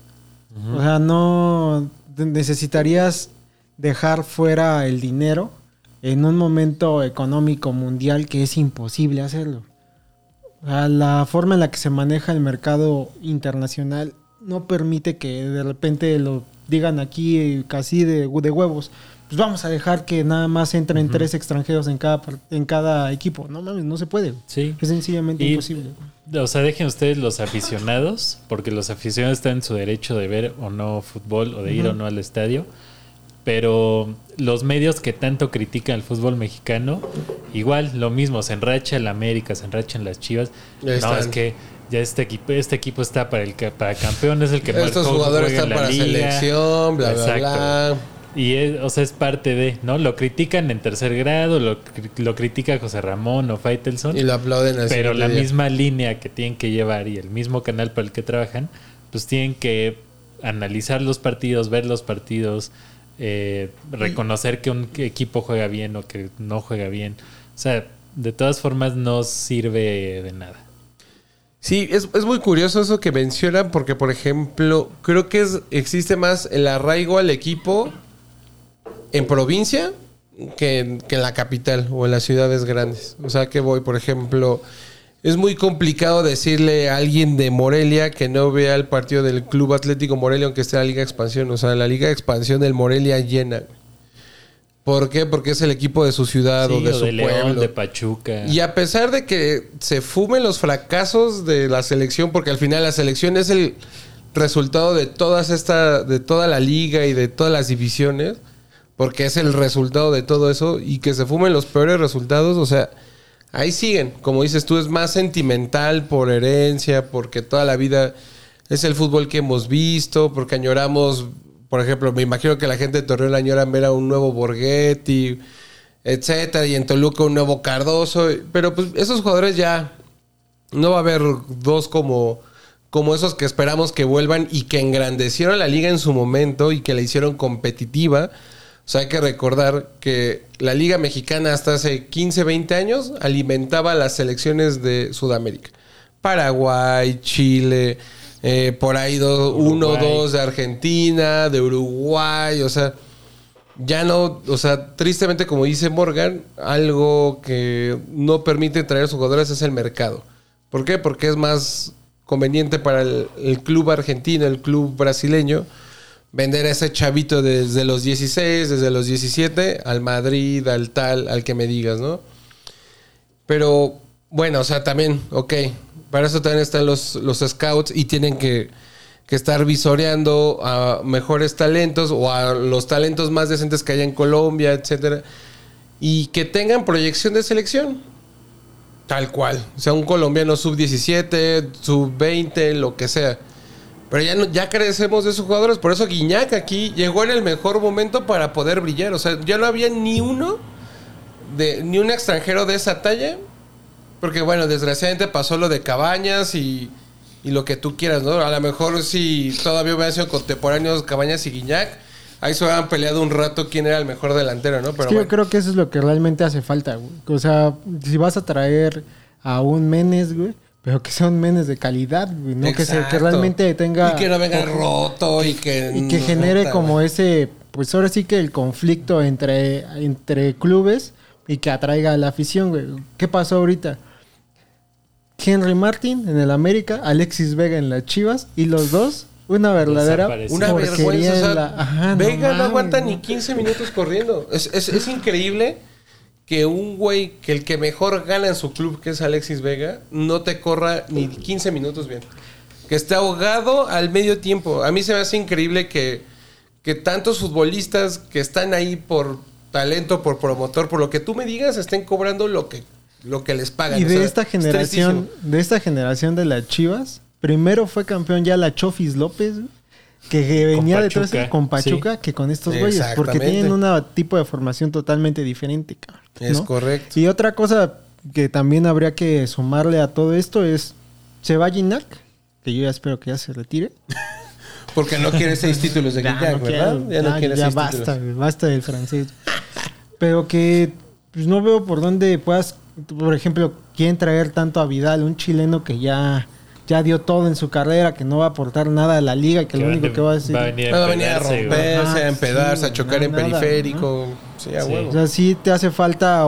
O sea, no necesitarías dejar fuera el dinero en un momento económico mundial que es imposible hacerlo. La forma en la que se maneja el mercado internacional no permite que de repente lo digan aquí eh, casi de, de huevos. Pues vamos a dejar que nada más entren tres extranjeros en cada, en cada equipo. No mames, no se puede. Sí. Es sencillamente Y- imposible. O sea, dejen ustedes los aficionados, porque los aficionados están en su derecho de ver o no fútbol o de ir o no al estadio. Pero los medios que tanto critican el fútbol mexicano, igual lo mismo, se enracha el América, se enrachan las Chivas. No, están. es que ya este equipo, este equipo está para el para campeón, es el que estos jugadores están en la para liga. selección, bla, bla, Exacto. bla. Y es, o sea, es parte de, ¿no? Lo critican en tercer grado, lo, lo critica José Ramón o Faitelson. Y lo aplauden al Pero la día. misma línea que tienen que llevar y el mismo canal para el que trabajan, pues tienen que analizar los partidos, ver los partidos, eh, reconocer que un equipo juega bien o que no juega bien. O sea, de todas formas no sirve de nada. Sí, es, es muy curioso eso que mencionan porque, por ejemplo, creo que es, existe más el arraigo al equipo en provincia que en, que en la capital o en las ciudades grandes. O sea, que voy, por ejemplo, es muy complicado decirle a alguien de Morelia que no vea el partido del Club Atlético Morelia aunque esté en la Liga de Expansión. O sea, la Liga de Expansión del Morelia llena. ¿Por qué? Porque es el equipo de su ciudad o de o su de León, pueblo. de Pachuca. Y a pesar de que se fumen los fracasos de la selección, porque al final la selección es el resultado de todas esta, de toda la liga y de todas las divisiones, porque es el resultado de todo eso, y que se fumen los peores resultados, o sea, ahí siguen. Como dices tú, es más sentimental por herencia, porque toda la vida es el fútbol que hemos visto, porque añoramos, por ejemplo, me imagino que la gente de Torreón añora ver a un nuevo Borghetti, etcétera, y en Toluca un nuevo Cardoso, pero pues esos jugadores ya no va a haber dos como como esos que esperamos que vuelvan y que engrandecieron la liga en su momento y que la hicieron competitiva. O sea, hay que recordar que la liga mexicana hasta hace 15, 20 años alimentaba las selecciones de Sudamérica. Paraguay, Chile, eh, por ahí dos, uno o dos de Argentina, de Uruguay, o sea, ya no, o sea, tristemente como dice Morgan, algo que no permite traer a sus jugadores es el mercado. ¿Por qué? Porque es más conveniente para el, el club argentino, el club brasileño, vender a ese chavito desde los 16, desde los 17, al Madrid, al tal, al que me digas, ¿no? Pero bueno, o sea, también, ok, para eso también están los, los scouts y tienen que, que estar visoreando a mejores talentos o a los talentos más decentes que haya en Colombia, etcétera, y que tengan proyección de selección. Tal cual. Sea, un colombiano sub-17, sub-20, lo que sea. Pero ya, no, ya carecemos de esos jugadores. Por eso Guiñac aquí llegó en el mejor momento para poder brillar. O sea, ya no había ni uno, de, ni un extranjero de esa talla. Porque bueno, desgraciadamente pasó lo de Cabañas y, y lo que tú quieras, ¿no? A lo mejor si todavía hubieran sido contemporáneos Cabañas y Guiñac, ahí se hubieran peleado un rato quién era el mejor delantero, ¿no? Es Pero que bueno. yo creo que eso es lo que realmente hace falta, güey. O sea, si vas a traer a un Menes, güey, pero que son menes de calidad, güey, no que, se, que realmente tenga... Y que no venga roto y que... y que genere como ese, pues ahora sí que el conflicto entre, entre clubes y que atraiga a la afición, güey. ¿Qué pasó ahorita? Henry Martin en el América, Alexis Vega en las Chivas y los dos una verdadera. Una vergüenza. o sea, la- Ajá, Vega no, mames, aguanta no. ni 15 minutos corriendo. Es, es- es increíble que un güey, que el que mejor gana en su club, que es Alexis Vega, no te corra ni 15 minutos bien. Que esté ahogado al medio tiempo. A mí se me hace increíble que, que tantos futbolistas que están ahí por talento, por promotor, por lo que tú me digas, estén cobrando lo que, lo que les pagan. Y O de sea, esta es generación, de esta generación de las Chivas, primero fue campeón ya la Chofis López, que, que venía de todo ese con Pachuca que con estos güeyes, porque tienen un tipo de formación totalmente diferente, cabrón. Es correcto. Y otra cosa que también habría que sumarle a todo esto es se va Ginac, que yo ya espero que ya se retire. [LAUGHS] Porque no quiere seis [LAUGHS] títulos de no ¿verdad? quiero, ya no ya- quiere ya seis basta, títulos. basta del francés. Pero que pues, no veo por dónde puedas, por ejemplo, quieren traer tanto a Vidal, un chileno que ya, ya dio todo en su carrera, que no va a aportar nada a la liga y que, lo único que va a decir... va a venir Va a romperse, Ajá, a empedarse, sí, a chocar no, en nada, periférico. Sí, a Sí. huevo. O sea, sí te hace falta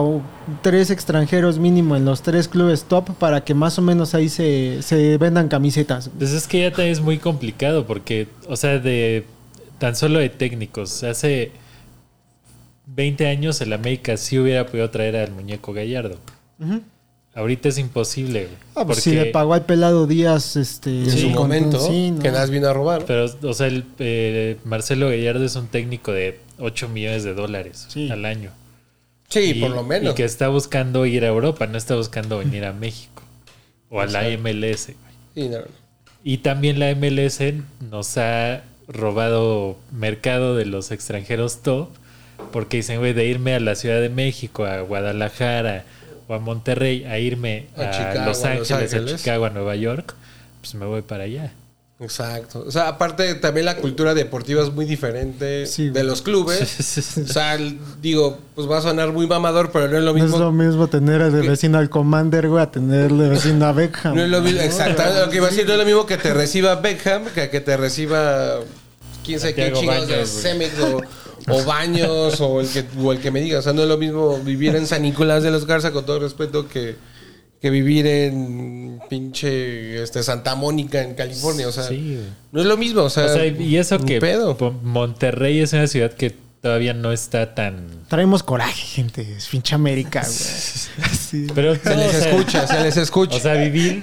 tres extranjeros mínimo en los tres clubes top para que más o menos ahí se, se vendan camisetas. Pues es que ya también es muy complicado porque, o sea, de tan solo de técnicos, hace 20 años el América sí hubiera podido traer al muñeco Gallardo. Ahorita es imposible. güey, Ah, pues porque- si le pagó al pelado Díaz este, en su Sí. momento, sí, ¿no? que Nas vino a robar. Pero, o sea, el, eh, Marcelo Gallardo es un técnico de 8 millones de dólares Sí. al año. sí, Y- por lo menos. Y que está buscando ir a Europa, no está buscando venir a México. O a la MLS. güey. Sí, no. Y también la MLS nos ha robado mercado de los extranjeros top. Porque dicen, güey, de irme a la Ciudad de México, a Guadalajara o a Monterrey, a irme A a, Chicago, Los a Ángeles, Los a Ángeles. Chicago, a Nueva York, pues me voy para allá. Exacto. O sea, aparte también la cultura deportiva es muy diferente Sí, de los clubes. [LAUGHS] O sea, digo, pues va a sonar muy mamador, pero no es lo No es mismo. lo mismo tener de vecino al Commander, güey, a tener de vecino a Beckham. No es lo mismo, ¿no? exactamente lo que iba a decir, no es lo mismo que te reciba Beckham que que te reciba quién sabe qué chingados de. Cemex o, [LAUGHS] o Baños o el que o el que me diga, o sea, no es lo mismo vivir en San Nicolás de los Garza con todo respeto que, que vivir en pinche este Santa Mónica en California, o sea, Sí, no es lo mismo, o sea, O sea, y eso que pedo. Monterrey es una ciudad que todavía no está tan... Traemos coraje, gente. Es pinche América, güey. [LAUGHS] Sí. Pero se no, les o sea, escucha, se les escucha. O sea, vivir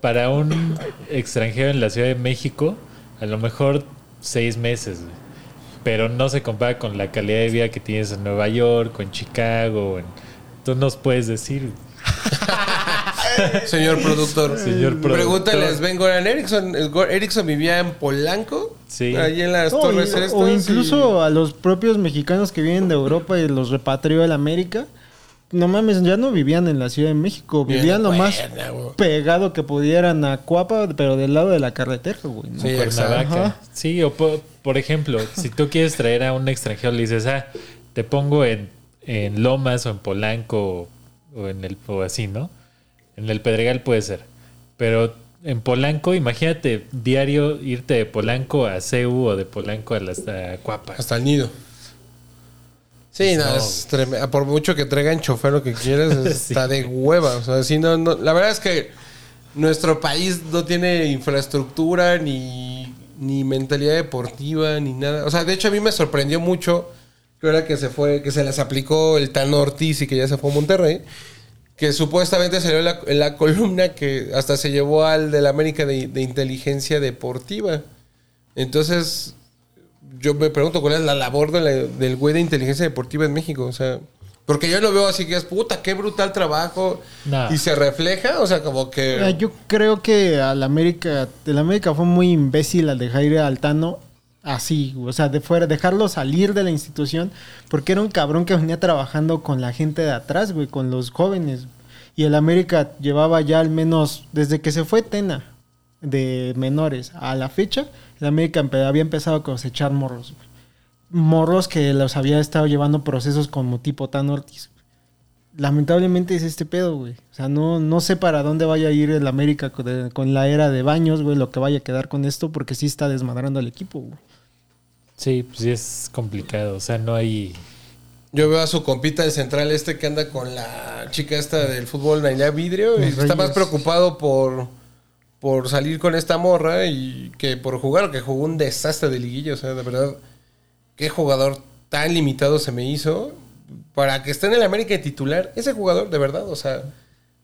para un extranjero en la Ciudad de México, a lo mejor seis meses, güey. Pero no se compara con la calidad de vida que tienes en Nueva York o en Chicago. en- Tú nos puedes decir. Señor [LAUGHS] productor. Señor productor. Pregúntale a Sven Goran Gor- Eriksson vivía en Polanco. Sí. Ahí en las No, Torres y- estas. o y- incluso a los propios mexicanos que vienen de Europa y los repatrió el América. No mames, ya no vivían en la Ciudad de México. Bien Vivían lo más pegado que pudieran a Cuapa, pero del lado de la carretera, güey. ¿no? Sí, Cuernavaca. Sí, o po- por, ejemplo, si tú quieres traer a un extranjero, le dices, ah, te pongo en, en Lomas o en Polanco o, o en el o así, ¿no? En el Pedregal puede ser. Pero en Polanco, imagínate diario irte de Polanco a CEU o de Polanco a las a Cuapa. Hasta el nido. Sí, no, No. es tremendo. Por mucho que traigan chofer lo que quieras, [LAUGHS] Sí. está de hueva. O sea, sí, no, no- la verdad es que nuestro país no tiene infraestructura ni, ni mentalidad deportiva ni nada. O sea, de hecho a mí me sorprendió mucho que ahora que se fue, que se les aplicó el Tano Ortiz y que ya se fue a Monterrey, que supuestamente salió en la, en la columna que hasta se llevó al del América de, de inteligencia deportiva. Entonces, yo me pregunto cuál es la labor de la- del güey de inteligencia deportiva en México. O sea, porque yo lo veo así que es puta, qué brutal trabajo. Y se refleja, o sea, como Mira, que. yo creo que al América, el América fue muy imbécil al dejar ir a Altano así, o sea, de fuera, dejarlo salir de la institución, porque era un cabrón que venía trabajando con la gente de atrás, güey, con los jóvenes. Y el América llevaba ya al menos, desde que se fue Tena de menores a la fecha, el América empe- había empezado a cosechar morros, güey. Morros que los había estado llevando procesos como tipo Tan Ortiz. lamentablemente es este pedo, güey. O sea, no, no sé para dónde vaya a ir el América con, de- con la era de baños, güey, lo que vaya a quedar con esto, porque sí está desmadrando al equipo, güey. Sí, pues sí es complicado. O sea, no hay. Yo veo a su compita el central este que anda con la chica esta del fútbol, Nailea Vidrio, y está más preocupado por, por salir con esta morra y que por jugar, que jugó un desastre de liguilla. O sea, de verdad, qué jugador tan limitado se me hizo para que esté en el América de titular. Ese jugador, de verdad, o sea,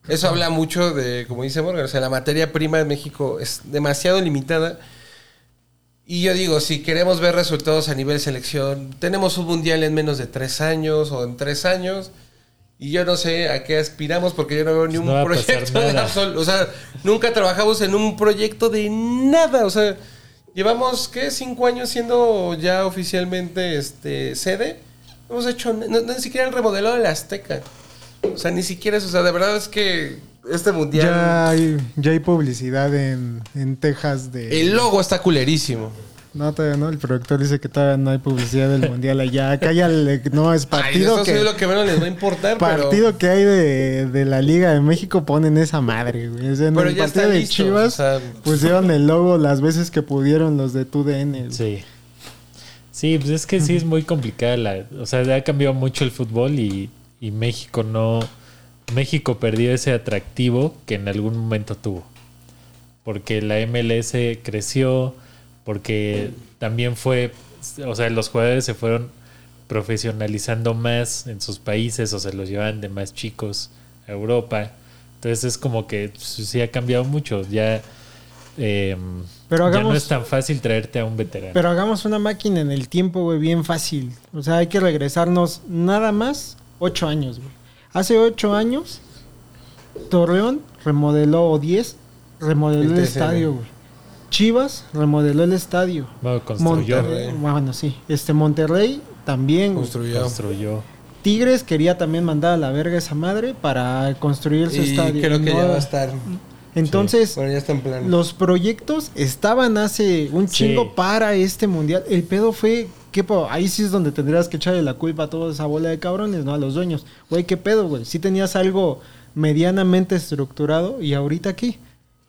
eso habla mucho de, como dice Morgan, o sea, la materia prima de México es demasiado limitada. Y yo digo, si queremos ver resultados a nivel selección, tenemos un mundial en menos de tres años o en tres años. Y yo no sé a qué aspiramos porque yo no veo ni Pues un no proyecto de nada. absol- O sea, nunca trabajamos en un proyecto de nada. O sea, llevamos, ¿qué? Cinco años siendo ya oficialmente este, sede. No hemos hecho, no, no- ni siquiera el remodelado de la Azteca. O sea, ni siquiera eso. O sea, de verdad es que este mundial. Ya hay, ya hay publicidad en, en Texas de... El logo está culerísimo. No, todavía no. El productor dice que todavía no hay publicidad del mundial allá. Acá ya le- no es Ay, partido eso que... es lo que menos les va a importar. pero- Partido que hay de, de la Liga de México ponen esa madre, güey. O sea, en Pero el ya partido está de listo, Chivas o sea- pusieron el logo las veces que pudieron los de TUDN. güey. Sí. Sí, pues es que sí es muy complicada la. O sea, ha cambiado mucho el fútbol y, y México no. México perdió ese atractivo que en algún momento tuvo. Porque la MLS creció, porque también fue. O sea, los jugadores se fueron profesionalizando más en sus países o se los llevan de más chicos a Europa. Entonces es como que pues, sí ha cambiado mucho. Ya. eh, Pero ya no hagamos- es tan fácil traerte a un veterano. Pero hagamos una máquina en el tiempo, güey, bien fácil. O sea, hay que regresarnos nada más ocho años, güey. Hace ocho años, Torreón remodeló, o diez, remodeló El el, estadio, güey. Chivas remodeló el estadio. Bueno, construyó. Monterrey, bueno, sí. Este Monterrey también. Construyó. Construyó. Tigres quería también mandar a la verga esa madre para construir su Y estadio. creo que No- ya va a estar. Entonces, Bueno, ya está en plan. los proyectos estaban hace un Sí. chingo para este mundial. El pedo fue que ahí sí es donde tendrías que echarle la culpa a toda esa bola de cabrones, ¿no? A los dueños. Güey, ¿qué pedo, güey? Si tenías algo medianamente estructurado y ahorita aquí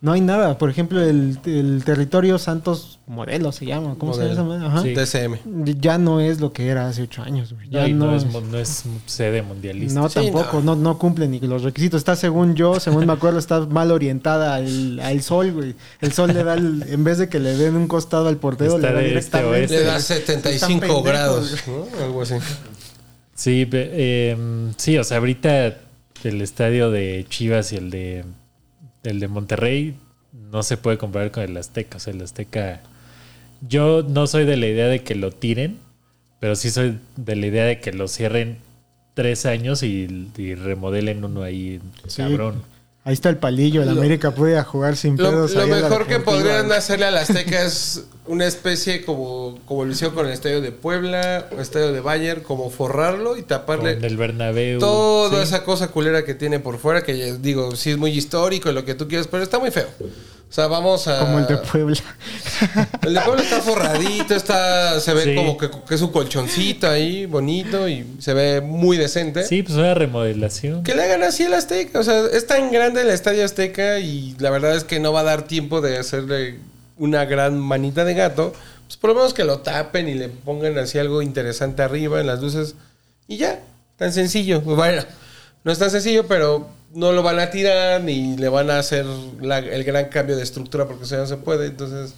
no hay nada. Por ejemplo, el, el territorio Santos Modelo se llama. ¿Cómo se llama? Ajá. Sí. TCM. Ya no es lo que era hace ocho años, güey. Ya No, y no, no, es, no sede mundialista. no, Sí, tampoco, no. No, cumple ni los requisitos. Está, según yo, según me acuerdo, está mal orientada al, al sol, güey. El sol le da, el- en vez de que le den un costado al portero, Está le da este a directamente. Le da Están 75 pendejos, grados. Algo así. Sí, eh, sí, o sea, ahorita el estadio de Chivas y el de el de Monterrey no se puede comparar con el Azteca. O sea, el Azteca. Yo no soy de la idea de que lo tiren, pero sí soy de la idea de que lo cierren tres años y, y remodelen uno ahí, Sí. cabrón. Ahí está el palillo. El Lo- América puede jugar sin Lo, pedos. lo mejor que podrían hacerle a la Azteca es una especie como, como lo hicieron con el estadio de Puebla o estadio de Bayern, como forrarlo y Con taparle el Bernabéu. toda sí. esa cosa culera que tiene por fuera, que digo, sí es muy histórico y lo que tú quieras, pero está muy feo. O sea, vamos a... Como el de Puebla. [LAUGHS] El de Puebla está forradito, está, se ve Sí. como que, que es un colchoncito ahí, bonito y se ve muy decente. Sí, pues una remodelación. Que le hagan así el Azteca. O sea, es tan grande el Estadio Azteca y la verdad es que no va a dar tiempo de hacerle una gran manita de gato. Pues por lo menos que lo tapen y le pongan así algo interesante arriba en las luces. Y ya, tan sencillo. Bueno, no es tan sencillo, pero no lo van a tirar ni le van a hacer la- el gran cambio de estructura porque eso ya no se puede. Entonces,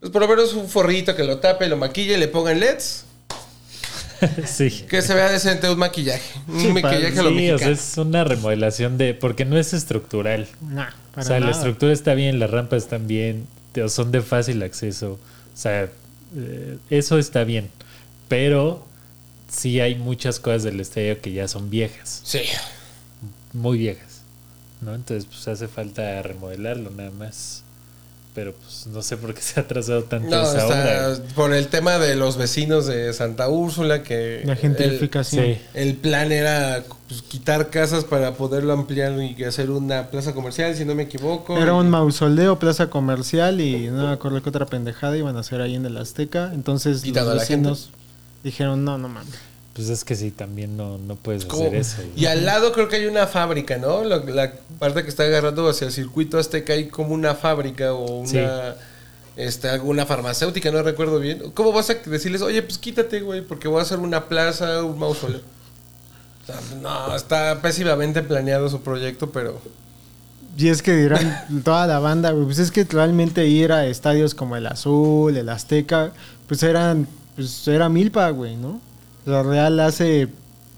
pues por lo menos un forrito que lo tape, lo maquille, le pongan LEDs. [LAUGHS] sí. Que se vea decente un maquillaje. Un Sí, maquillaje lo Sí, o sea, mexicano. es una remodelación de. Porque no es estructural. Nah, para o sea, la estructura está bien, las rampas están bien, son de fácil acceso. O sea, eh, eso está bien. Pero sí hay muchas cosas del estadio que ya son viejas, Sí. Muy viejas. ¿no? Entonces, pues hace falta remodelarlo nada más. Pero pues no sé por qué se ha atrasado tanto No, esa obra. por el tema de los vecinos de Santa Úrsula, que La el, gentrificación. Sí. el plan era pues, quitar casas para poderlo ampliar y hacer una plaza comercial, si no me equivoco. Era un mausoleo, plaza comercial y no me acuerdo qué otra pendejada iban a hacer ahí en el Azteca. Entonces Quitando a los la gente. vecinos dijeron, no, no mames. Pues es que sí, también no, no puedes ¿Cómo? hacer eso. Y al lado creo que hay una fábrica, ¿no? La, la parte que está agarrando hacia el circuito azteca hay como una fábrica o una... Sí. Este, alguna farmacéutica, no recuerdo bien. ¿Cómo vas a decirles, oye, pues quítate, güey, porque voy a hacer una plaza, un mausoleo? O sea, no, está pésimamente planeado su proyecto, pero... Y es que dirán [LAUGHS] toda la banda, güey, pues es que realmente ir a estadios como el Azul, el Azteca, pues eran, pues era milpa, güey, ¿no? La Real hace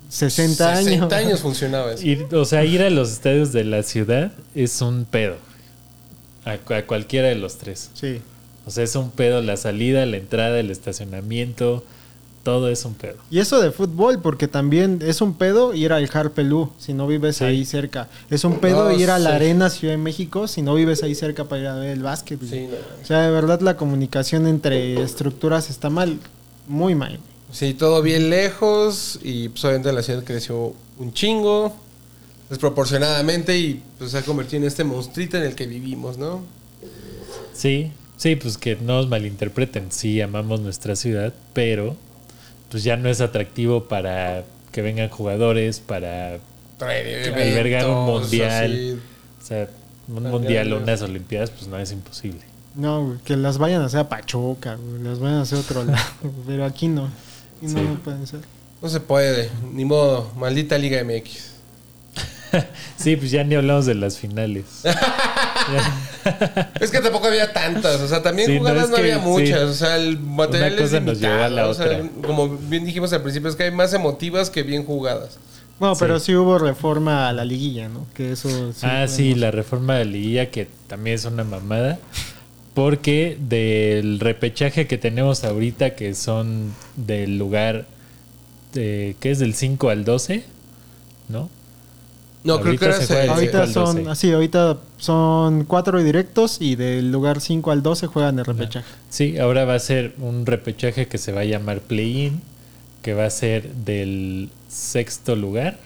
60 años. 60 años [LAUGHS] funcionaba eso. Ir- o sea, ir a los estadios de la ciudad es un pedo. A, cu- a cualquiera de los tres. Sí. O sea, es un pedo la salida, la entrada, el estacionamiento. Todo es un pedo. Y eso de fútbol, porque también es un pedo ir al Harpelú si no vives Sí. ahí cerca. Es un pedo No, ir a la sí. Arena Ciudad de México si no vives ahí cerca para ir a ver el básquet. Sí, no. O sea, de verdad la comunicación entre estructuras está mal, muy mal. Sí, todo bien lejos y pues obviamente la ciudad creció un chingo, desproporcionadamente y pues se ha convertido en este monstruito en el que vivimos, ¿no? Sí, sí, pues que no nos malinterpreten. Sí, amamos nuestra ciudad, pero pues ya no es atractivo para que vengan jugadores, para albergar un mundial. así. O sea, un mundial o unas olimpiadas, pues no es imposible. No, que las vayan a hacer a Pachuca, güey, las vayan a hacer a otro lado, [LAUGHS] pero aquí no. Sí. no, no pueden ser. No se puede, ni modo, maldita Liga MX. [LAUGHS] Sí, pues ya ni hablamos de las finales. [LAUGHS] Es que tampoco había tantas, o sea, también Sí, no, jugadas no, que había sí. muchas, o sea, el material Una cosa es nos lleva a la limitado, o sea, otra. como bien dijimos al principio, es que hay más emotivas que bien jugadas. Sí. pero sí hubo reforma a la liguilla, ¿no? Que eso sí ah, sí, la reforma de la liguilla, que también es una mamada. Porque del repechaje que tenemos ahorita, que son del lugar, de, ¿qué es? Del 5 al 12, ¿no? No, creo que Ahorita era se juega Ahorita son, 12. así, ahorita son cuatro directos y del lugar 5 al 12 juegan el repechaje. Sí, ahora va a ser un repechaje que se va a llamar Play-In, que va a ser del sexto lugar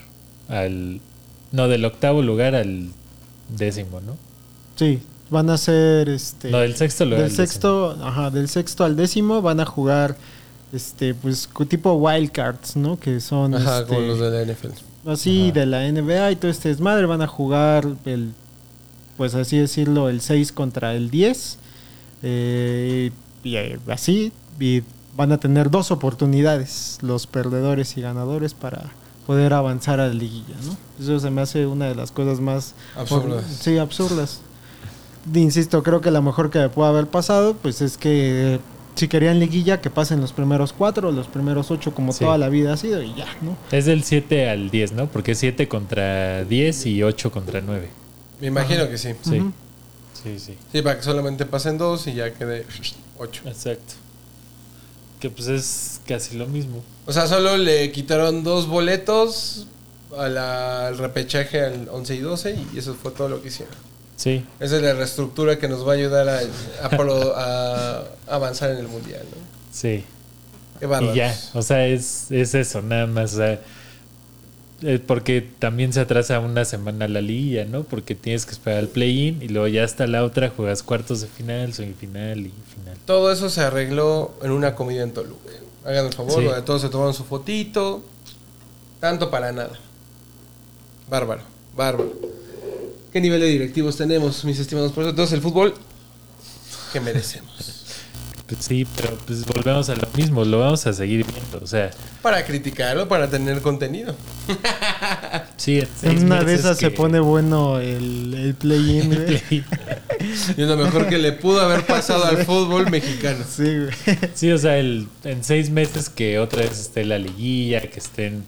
al... No, del octavo lugar al décimo, ¿no? Sí, van a ser este del sexto del al sexto, ajá, del sexto al décimo van a jugar este pues tipo wildcards, ¿no? Que son Ajá, este, como los de la NFL. así Ajá. de la NBA y todo este desmadre van a jugar el pues así decirlo el 6 contra el 10 eh, y eh, así y van a tener dos oportunidades los perdedores y ganadores para poder avanzar a la liguilla, ¿no? Eso se me hace una de las cosas más Absurdas. Sí, absurdas. Insisto, creo que la mejor que puede haber pasado, pues es que eh, si querían liguilla, que pasen los primeros cuatro, los primeros ocho, como Sí. toda la vida ha sido, y ya, ¿no? Es del 7 al 10, ¿no? Porque es 7 contra 10 y 8 contra 9. Me imagino que sí. Sí. Sí, sí. Sí, para que solamente pasen dos y ya quede ocho. Exacto. Que pues es casi lo mismo. O sea, solo le quitaron dos boletos a la- al repechaje al 11 y 12 y eso fue todo lo que hicieron. Sí. Esa es la reestructura que nos va a ayudar a, a pro- a avanzar en el mundial, ¿no? Sí. Qué. Y ya, o sea, es, es eso, nada más. O sea, porque también se atrasa una semana la liguilla, ¿no? Porque tienes que esperar al play-in y luego ya hasta la otra juegas cuartos de final, semifinal y final. Todo eso se arregló en una comida en Toluca. Hagan el favor, Sí. todos se tomaron su fotito. Tanto para nada. Bárbaro, bárbaro. ¿Qué nivel de directivos tenemos, mis estimados? Por eso entonces el fútbol que merecemos. Pues [LAUGHS] sí, pero pues volvemos a lo mismo, lo vamos a seguir viendo. O sea, Para criticarlo, para tener contenido. [LAUGHS] sí, en seis En una de esas se pone bueno el, el play-in, güey. Y es lo mejor que le pudo haber pasado al fútbol mexicano. Sí, güey. Sí, o sea, el, en seis meses que otra vez esté la liguilla, que estén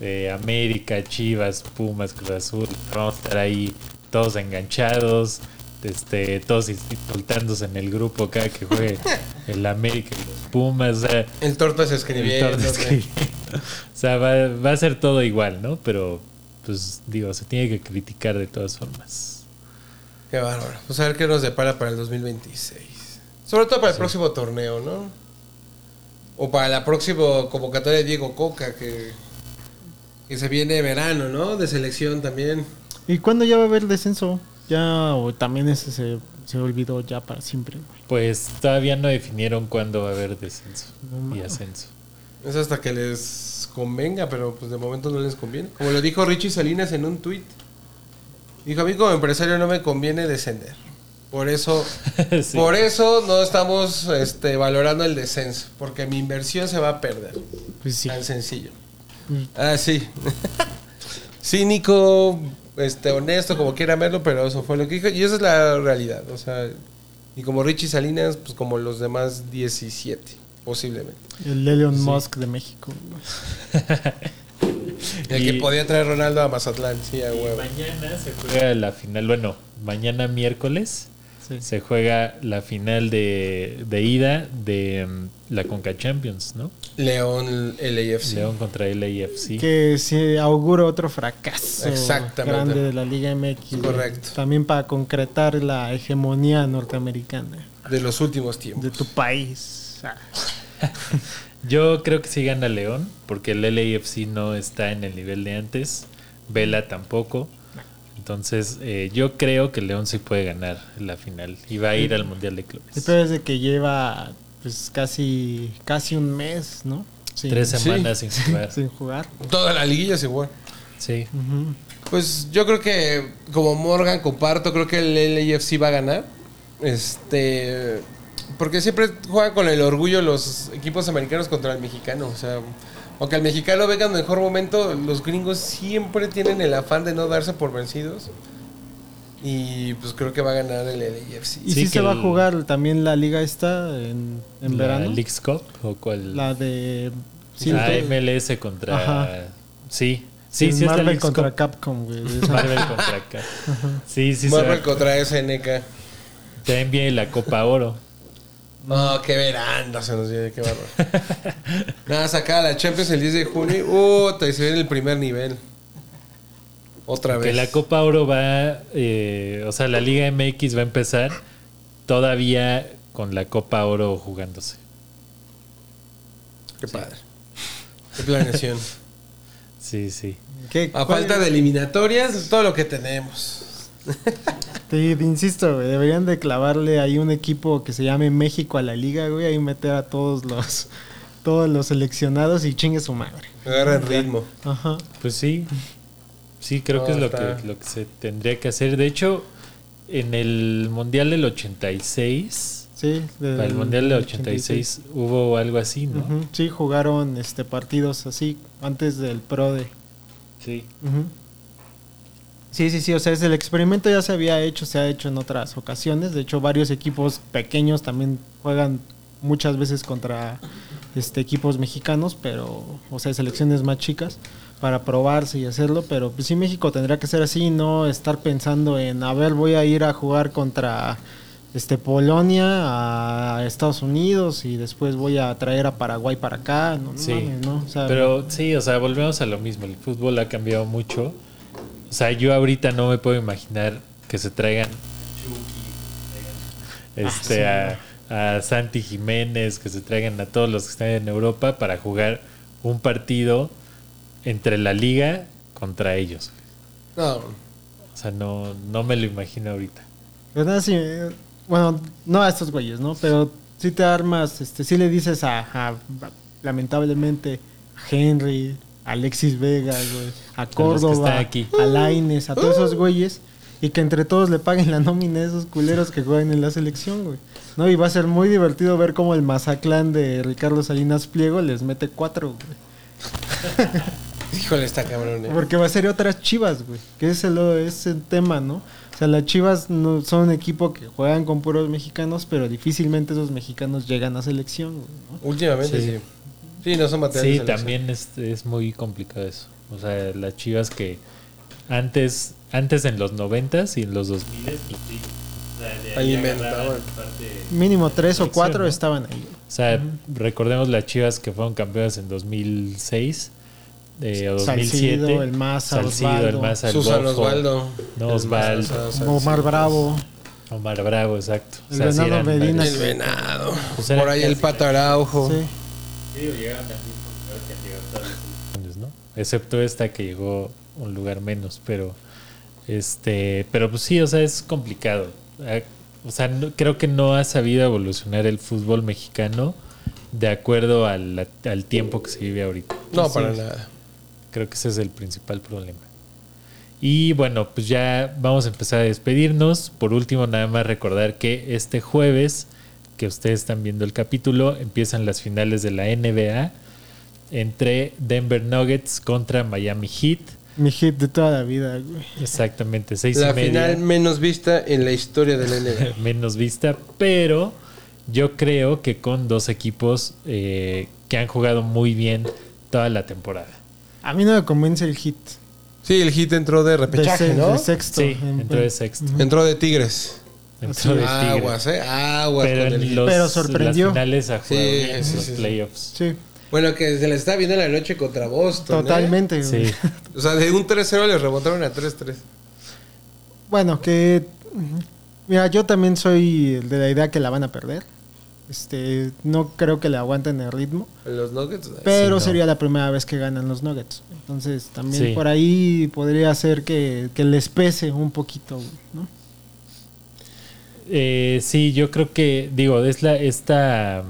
eh, América, Chivas, Pumas, Cruz Azul, vamos a estar ahí todos enganchados, este, todos insultándose en el grupo cada que juegue [LAUGHS] el América y los Pumas, o sea, El torta se escribiendo. O sea, va, va a ser todo igual, ¿no? Pero, pues digo, se tiene que criticar de todas formas. Qué bárbaro. Pues a ver qué nos depara para el 2026. Sobre todo para el próximo torneo, ¿no? O para la próxima convocatoria de Diego Coca, que, que se viene verano, ¿no? De selección también. ¿Y cuándo ya va a haber descenso? Ya, o también ese se, se olvidó ya para siempre, güey. Pues todavía no definieron cuándo va a haber descenso y ascenso. Es hasta que les convenga, pero pues de momento no les conviene. Como lo dijo Richie Salinas en un tweet. Dijo, a mí como empresario no me conviene descender. Por eso, [LAUGHS] Sí. por eso no estamos este, valorando el descenso. Porque mi inversión se va a perder. Pues sí. Tan sencillo. Ah, sí. [LAUGHS] Cínico, este, honesto, como quiera verlo, pero eso fue lo que dijo. Y esa es la realidad. O sea, y como Richie Salinas, pues como los demás 17, posiblemente. El Elon Musk de México. [LAUGHS] El Y- que podía traer Ronaldo a Mazatlán, sí, a huevo. mañana se juega la final, bueno, mañana miércoles Sí. se juega la final de, de ida de mm, la Conca Champions, ¿no? León, LAFC. León contra LAFC. Que se augura otro fracaso Exactamente. grande de la Liga MX. Correcto. También para concretar la hegemonía norteamericana De los últimos tiempos. de tu país. Ah. [LAUGHS] Yo creo que sí gana León, porque el LAFC no está en el nivel de antes, Vela tampoco. Entonces, eh, yo creo que León sí puede ganar la final y va a ir al Mundial de Clubes. peor es de que lleva pues casi casi un mes, ¿no? Sin, Tres Sí. semanas sin [LAUGHS] jugar. sin jugar. Toda la liguilla es igual. Sí. Pues yo creo que, como Morgan comparto, creo que el LAFC va a ganar. Este. Porque siempre juegan con el orgullo los equipos americanos contra el mexicano. O sea, aunque el mexicano venga en mejor momento, los gringos siempre tienen el afán de no darse por vencidos. Y pues creo que va a ganar el LAFC. Y Sí, que se va a jugar también la liga esta en, en ¿La verano. Leagues Cup o cuál? La de sí, la MLS contra. Ajá. Sí. Sí, sí, es la Marvel contra Cup. Capcom, güey. [LAUGHS] Marvel contra acá. Sí, sí, Marvel contra SNK. También viene la Copa Oro. No, qué verano se nos viene, qué bárbaro. [LAUGHS] Nada, saca la Champions el 10 de junio. Uh, y se viene el primer nivel. Otra Que vez. la Copa Oro va, eh, o sea, la Liga MX va a empezar todavía con la Copa Oro jugándose. Qué padre. Qué planeación. [LAUGHS] Sí, sí. ¿Qué- A falta de eliminatorias, es todo lo que tenemos. [LAUGHS] Te insisto, güey, deberían de clavarle ahí un equipo que se llame México a la liga, güey, ahí meter a todos los todos los seleccionados y chingue su madre. Agarra el ritmo. Ajá. Pues sí, sí, creo que es lo está- que, lo que se tendría que hacer. De hecho, en el Mundial del 86, Sí, del- para el Mundial del 86 hubo algo así, ¿no? Sí, jugaron este partidos así antes del Pro de. Sí. Ujú. Sí, sí, sí, o sea, es el experimento ya se había hecho, se ha hecho en otras ocasiones. De hecho, varios equipos pequeños también juegan muchas veces contra este equipos mexicanos, pero, o sea, selecciones más chicas para probarse y hacerlo. Pero pues sí, México tendría que ser así, no estar pensando en, a ver, voy a ir a jugar contra este Polonia a Estados Unidos y después voy a traer a Paraguay para acá. No, no Sí. mames, ¿no? O sea, Pero sí, o sea, volvemos a lo mismo. El fútbol ha cambiado mucho. O sea, yo ahorita no me puedo imaginar que se traigan este, a, a Santi Jiménez, que se traigan a todos los que están en Europa para jugar un partido entre la liga contra ellos. No, O sea, no, no me lo imagino ahorita. Pero nada, sí, bueno, no a estos güeyes, ¿no? Pero si te armas, este, si le dices a, a- lamentablemente, a Henry, Alexis Vega, güey, a Córdoba, aquí. a Laines, a todos esos güeyes, y que entre todos le paguen la nómina a esos culeros que juegan en la selección, güey. ¿No? Y va a ser muy divertido ver cómo el Mazaclán de Ricardo Salinas Pliego les mete cuatro, güey. [LAUGHS] híjole, está cabrón. eh. Porque va a ser otras chivas, güey. Que es el, es el tema, ¿no? O sea, las chivas no, son un equipo que juegan con puros mexicanos, pero difícilmente esos mexicanos llegan a selección, güey, ¿no? Últimamente sí. Sí. Sí. no son materiales. Sí, también es, es muy complicado eso. O sea, las chivas que antes, antes en los noventas y en los 2000 pues sí. O sea, de ahí Alimentaban. Mínimo tres o cuatro ¿no? estaban ahí. O sea, recordemos las chivas que fueron campeonas en 2006 eh, o 2007. Salcido, el Maza, Salcido, el. Maza, el Susan Osvaldo. No, Osvaldo. Omar Bravo. Omar Bravo, exacto. El Venado eran Medina. varios. El venado. Pues Por ahí el casi- pato Araujo. Sí. Sí, llegaron al mismo lugar que han llegado todas las selecciones, ¿no? Excepto esta que llegó un lugar menos, pero este, pero pues sí, o sea, es complicado. Ah, O sea, no- creo que no ha sabido evolucionar el fútbol mexicano de acuerdo al, al tiempo que se vive ahorita. No, para nada. Creo que ese es el principal problema. Y bueno, pues ya vamos a empezar a despedirnos. Por último, nada más recordar que este jueves, que ustedes están viendo el capítulo, empiezan las finales de la NBA entre Denver Nuggets contra Miami Heat. Mi hit de toda la vida, güey. Exactamente, seis La y media. final menos vista en la historia de la NBA. [LAUGHS] menos vista, pero yo creo que con dos equipos eh, que han jugado muy bien toda la temporada. A mí no me convence el hit. Sí, el hit entró de De, repechaje, se- ¿no? de sexto. Sí, entró de sexto. Entró de Tigres. Entró de Tigre. Aguas, ¿eh? Aguas Pero con el en los, Pero sorprendió. las finales jugado Sí, bien, sí, los sí, playoffs. Sí, Bueno, que se les está viendo la noche contra Boston. ¿eh? totalmente. Sí. O sea, de un 3-0 les rebotaron a 3-3. Bueno, que. Mira, yo también soy de la idea que la van a perder. Este, no creo que le aguanten el ritmo. Los Nuggets. Pero no. sería la primera vez que ganan los Nuggets. Entonces también Sí. por ahí podría ser que, que les pese un poquito, ¿no? Eh, sí, yo creo que, digo, es la, esta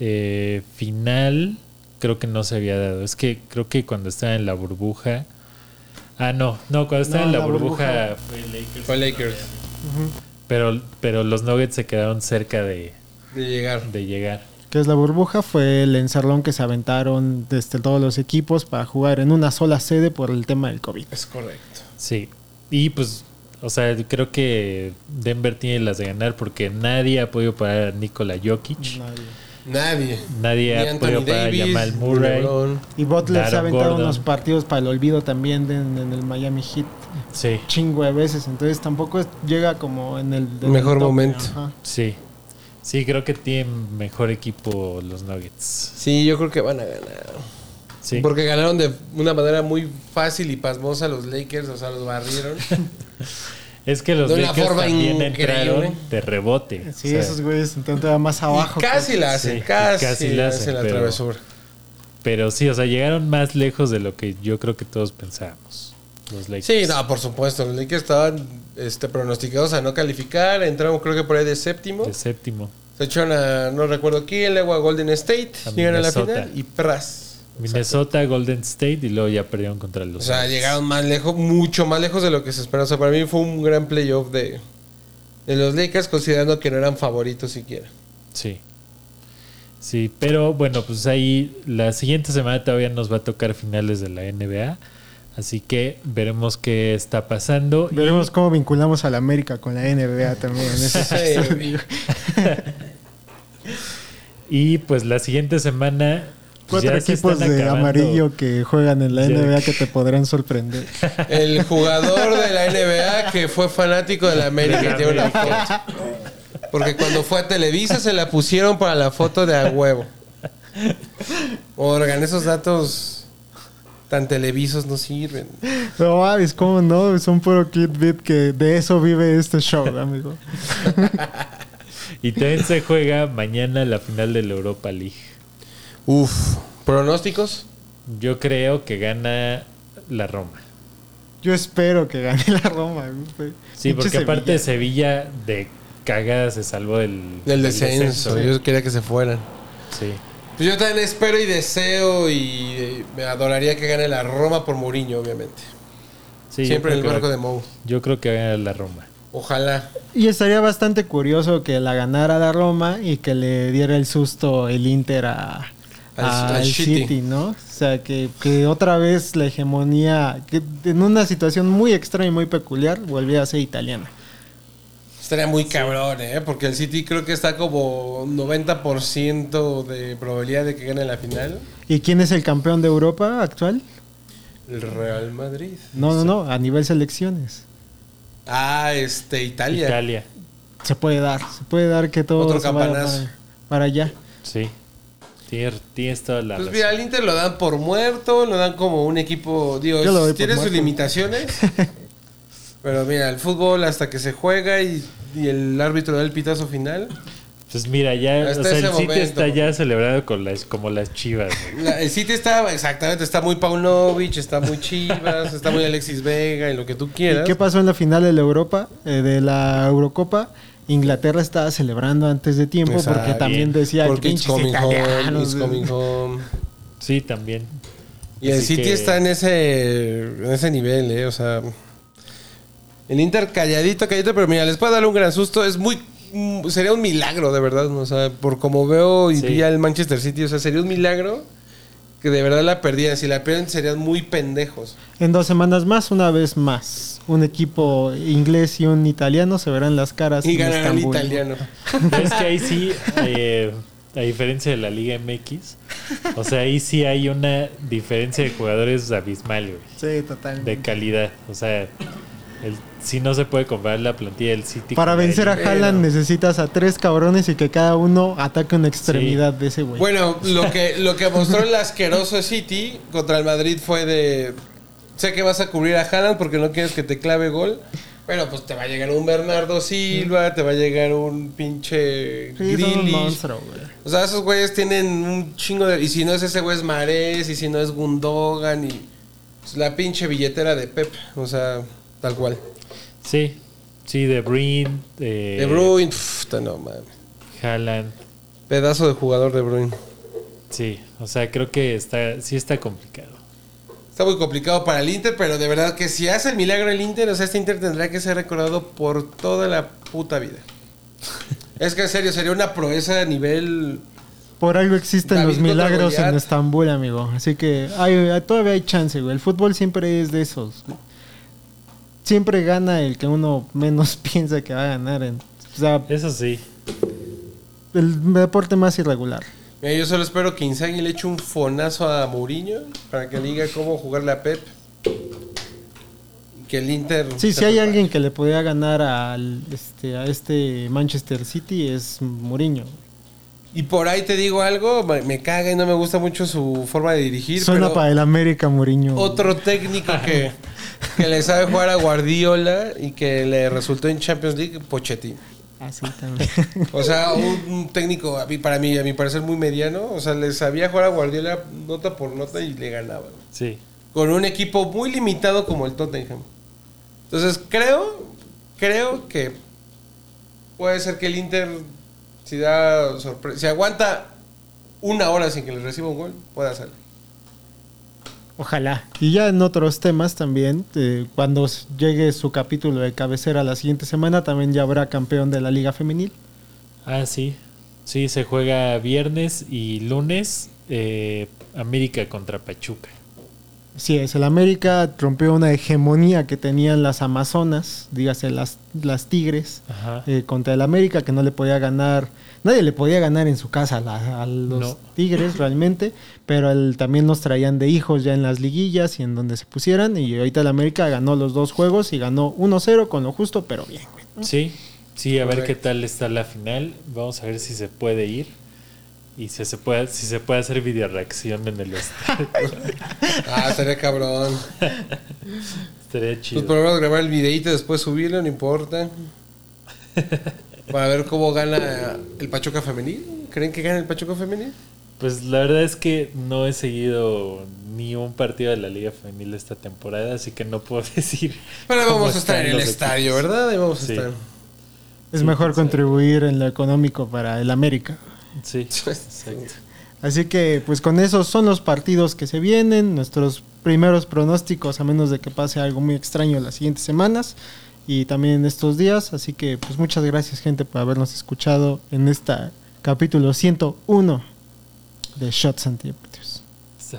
eh, final creo que no se había dado. Es que creo que cuando estaba en la burbuja... Ah, no, no, cuando estaba No, en la, la burbuja, burbuja. fue Lakers. Fue Lakers. Pero, pero los Nuggets se quedaron cerca de, De llegar. de llegar. Que es la burbuja, fue el encerrón que se aventaron desde todos los equipos para jugar en una sola sede por el tema del COVID. Es correcto. Sí. Y pues, o sea, creo que Denver tiene las de ganar porque nadie ha podido parar a Nikola Jokic. Nadie. Nadie. Nadie ha Anthony podido parar a Jamal Murray. LeBron. Y Butler se ha aventado Gordon. unos partidos para el olvido también de- en, en el Miami Heat. Sí, Chingo de veces. Entonces tampoco es- llega como en el... Mejor momento. ajá. sí. Sí, creo que tienen mejor equipo los Nuggets. Sí, yo creo que van a ganar. Sí. Porque ganaron de una manera muy fácil y pasmosa los Lakers, o sea, los barrieron. [LAUGHS] Es que los De una Lakers forma también entraron de rebote. Sí, O sea, esos güeyes entonces más abajo. y casi la hacen, Sí, casi, casi la la hacen, hacen, la pero- travesura. Pero sí, o sea, llegaron más lejos de lo que yo creo que todos pensábamos. Los Lakers. Sí, no, por supuesto. Los Lakers estaban este, pronosticados a no calificar. Entraron, creo que por ahí de séptimo. De séptimo. Se echaron a, no recuerdo quién, luego a Golden State. A llegan a la final y pras. Minnesota, Golden State y luego ya perdieron contra los O sea, llegaron más lejos, mucho más lejos de lo que se esperaba. O sea, para mí fue un gran playoff de, de los Lakers, considerando que no eran favoritos siquiera. Sí. Sí, pero bueno, pues ahí la siguiente semana todavía nos va a tocar finales de la NBA. Así que veremos qué está pasando. y- Veremos cómo vinculamos a la América con la NBA también. [LAUGHS] Y pues la siguiente semana. Cuatro equipos de acabando. amarillo que juegan en la. NBA que te podrán sorprender. [LAUGHS] El jugador de la NBA que fue fanático de la América De la y tiene una América. foto. Porque cuando fue a Televisa se la pusieron para la foto de a huevo. Organ, esos datos tan televisos no sirven. No mames, ¿cómo no? Son puro clickbait que de eso vive este show, amigo. [LAUGHS] Y también se juega mañana la final de la Europa League. Uf, pronósticos. Yo creo que gana la Roma. Yo espero que gane la Roma. güey. Sí, porque aparte Sevilla. Sevilla de cagada se salvó del, Del descenso. descenso. Yo quería que se fueran. Sí. Pues yo también espero y deseo y eh, me adoraría que gane la Roma por Mourinho, obviamente. Sí, Siempre yo en el creo barco que de Mou. Yo creo que gana la Roma. Ojalá. Y estaría bastante curioso que la ganara la Roma y que le diera el susto el Inter a, Al- a- al al City. City, ¿no? O sea, que, que otra vez la hegemonía, que en una situación muy extraña y muy peculiar, volvía a ser italiana. Estaría muy cabrón, ¿eh? Porque el City creo que está como 90% de probabilidad de que gane la final. ¿Y quién es el campeón de Europa actual? El Real Madrid. No, no, no, a nivel selecciones. Ah, este, Italia. Italia. Se puede dar, se puede dar que todo Otro se vaya campanazo. para, para allá. Sí. Tienes, tienes toda la Pues razón. mira, al Inter lo dan por muerto, lo dan como un equipo, digo, Yo lo doy por tiene sus muerto. limitaciones. [LAUGHS] pero mira, el fútbol hasta que se juega y, y el árbitro da el pitazo final. Pues mira, ya, Hasta o sea, el ese City momento. está ya celebrado con las, como las chivas. güey. La- el City está, exactamente, está muy Paunovic, está muy Chivas, está muy Alexis Vega y lo que tú ¿Y quieras. qué pasó en la final de la Europa, eh, de la Eurocopa? Inglaterra estaba celebrando antes de tiempo porque también decía Porque it's pinches coming home, it's coming home. Sí, también. Y el City que- está en ese, en ese nivel, ¿eh? O sea, el Inter calladito, calladito, pero mira, les puedo dar un gran susto. Es muy. mm, Sería un milagro, de verdad. ¿no? O sea, por como veo y Sí. vi al Manchester City, o sea, sería un milagro que de verdad la perdieran. Si la pierden, serían muy pendejos. En dos semanas más, una vez más, un equipo inglés y un italiano se verán las caras Y en ganará el italiano. Pero [LAUGHS] es que ahí sí, [LAUGHS] eh, a diferencia de la Liga MX, o sea, ahí sí hay una diferencia de jugadores abismal, güey, Sí, totalmente. de calidad. O sea, el, sí no se puede comparar la plantilla del City. Para vencer a Haaland necesitas a tres cabrones y que cada uno ataque una extremidad de ese güey. Bueno, [LAUGHS] lo que, lo que mostró el asqueroso City contra el Madrid fue de. Sé que vas a cubrir a Haaland porque no quieres que te clave gol. Pero pues te va a llegar un Bernardo Silva, te va a llegar un pinche sí, son un Grealish. monstruo, güey. O sea, esos güeyes tienen un chingo de. Y si no es ese güey es Marés, y si no es Gundogan, y. pues, la pinche billetera de Pep. O sea, tal cual. Sí, sí, De Bruyne, eh, De Bruyne, pff, puta, no mames. Haaland. Pedazo de jugador de Bruyne. Sí, o sea, creo que está, sí está complicado. Está muy complicado para el Inter, pero de verdad que si hace el milagro el Inter, o sea, este Inter tendrá que ser recordado por toda la puta vida. [LAUGHS] es que en serio, sería una proeza a nivel... Por algo existen David los milagros en. Estambul, amigo. Así que hay, todavía hay chance, güey. El fútbol siempre es de esos. Siempre gana el que uno menos [LAUGHS] piensa que va a ganar. en- o sea, Eso sí. el deporte más irregular. Mira, yo solo espero que Inzaghi le eche un fonazo a Mourinho para que le diga cómo jugarle a Pep. Y Que el Inter... Sí, si hay alguien que le podía ganar al, este, a este Manchester City es Mourinho. Y por ahí te digo algo, me caga y no me gusta mucho su forma de dirigir. Suena pero para el América Mourinho. Otro técnico que, [LAUGHS] que le sabe jugar a Guardiola y que le resultó en Champions League, Pochettino. Así también. O sea, un, un técnico, a mí, para mí, a mi parecer, muy mediano. O sea, le sabía jugar a Guardiola nota por nota y le ganaba. Sí. Con un equipo muy limitado como el Tottenham. Entonces, creo, creo que puede ser que el Inter, si da sorpresa, si aguanta una hora sin que le reciba un gol, pueda hacerlo. Ojalá. Y ya en otros temas también, eh, cuando llegue su capítulo de cabecera la siguiente semana, también ya habrá campeón de la Liga Femenil. Ah, sí. Sí, se juega viernes y lunes eh, América contra Pachuca. Sí, es el América rompió una hegemonía que tenían las Amazonas, dígase las, las Tigres, eh, contra el América que no le podía ganar, nadie le podía ganar en su casa a, la- a los No. Tigres realmente, pero el- también nos traían de hijos ya en las liguillas y en donde se pusieran y ahorita el América ganó los dos juegos y ganó 1-0 con lo justo, pero bien, güey. Sí, sí, a ver qué tal está la final. Vamos a ver si se puede ir. Y si se puede, si se puede hacer video reacción en el estadio. [LAUGHS] Ah, estaría cabrón. Estaría Pues chido. por lo menos grabar el videíto y después subirlo, no importa. Para ver cómo gana el Pachuca femenil. ¿Creen que gana el Pachuca femenil? Pues la verdad es que no he seguido ni un partido de la Liga Femenil esta temporada, así que no puedo [LAUGHS] decir. Pero cómo vamos a estar en el estadio. ¿verdad? Ahí vamos a Sí. estar. Es Sí, mejor sabe. contribuir en lo económico para el América. Sí, [LAUGHS] exacto. Así que pues con esos son los partidos que se vienen, nuestros primeros pronósticos a menos de que pase algo muy extraño las siguientes semanas y también en estos días. Así que pues muchas gracias gente por habernos escuchado en este capítulo 101 de Shots Antideportivos.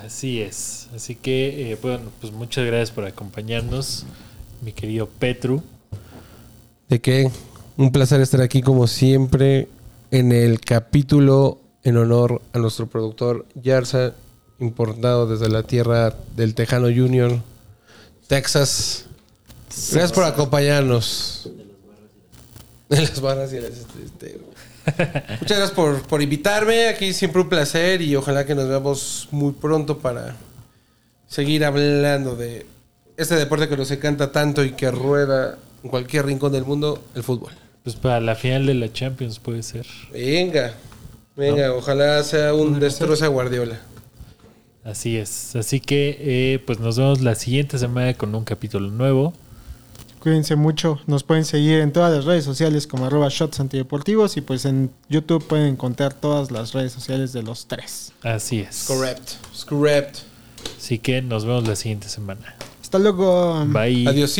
Así es. Así que, eh, bueno, pues muchas gracias por acompañarnos, mi querido Petru. ¿De qué? Un placer estar aquí como siempre en el capítulo en honor a nuestro productor Yarza, importado desde la tierra del Tejano Junior, Texas. Gracias por acompañarnos. De las barras y las... este, Muchas gracias por, por invitarme. Aquí siempre un placer y ojalá que nos veamos muy pronto para seguir hablando de este deporte que nos encanta tanto y que rueda en cualquier rincón del mundo, el fútbol. Pues para la final de la Champions puede ser. Venga, venga, ojalá sea un destrozo a Guardiola. Así es. Así que, eh, pues nos vemos la siguiente semana con un capítulo nuevo. Cuídense mucho. Nos pueden seguir en todas las redes sociales como arroba shots antideportivos y pues en YouTube pueden encontrar todas las redes sociales de los tres. Así es. Correct. Correct. Así que nos vemos la siguiente semana. Hasta luego. Bye. Adiós.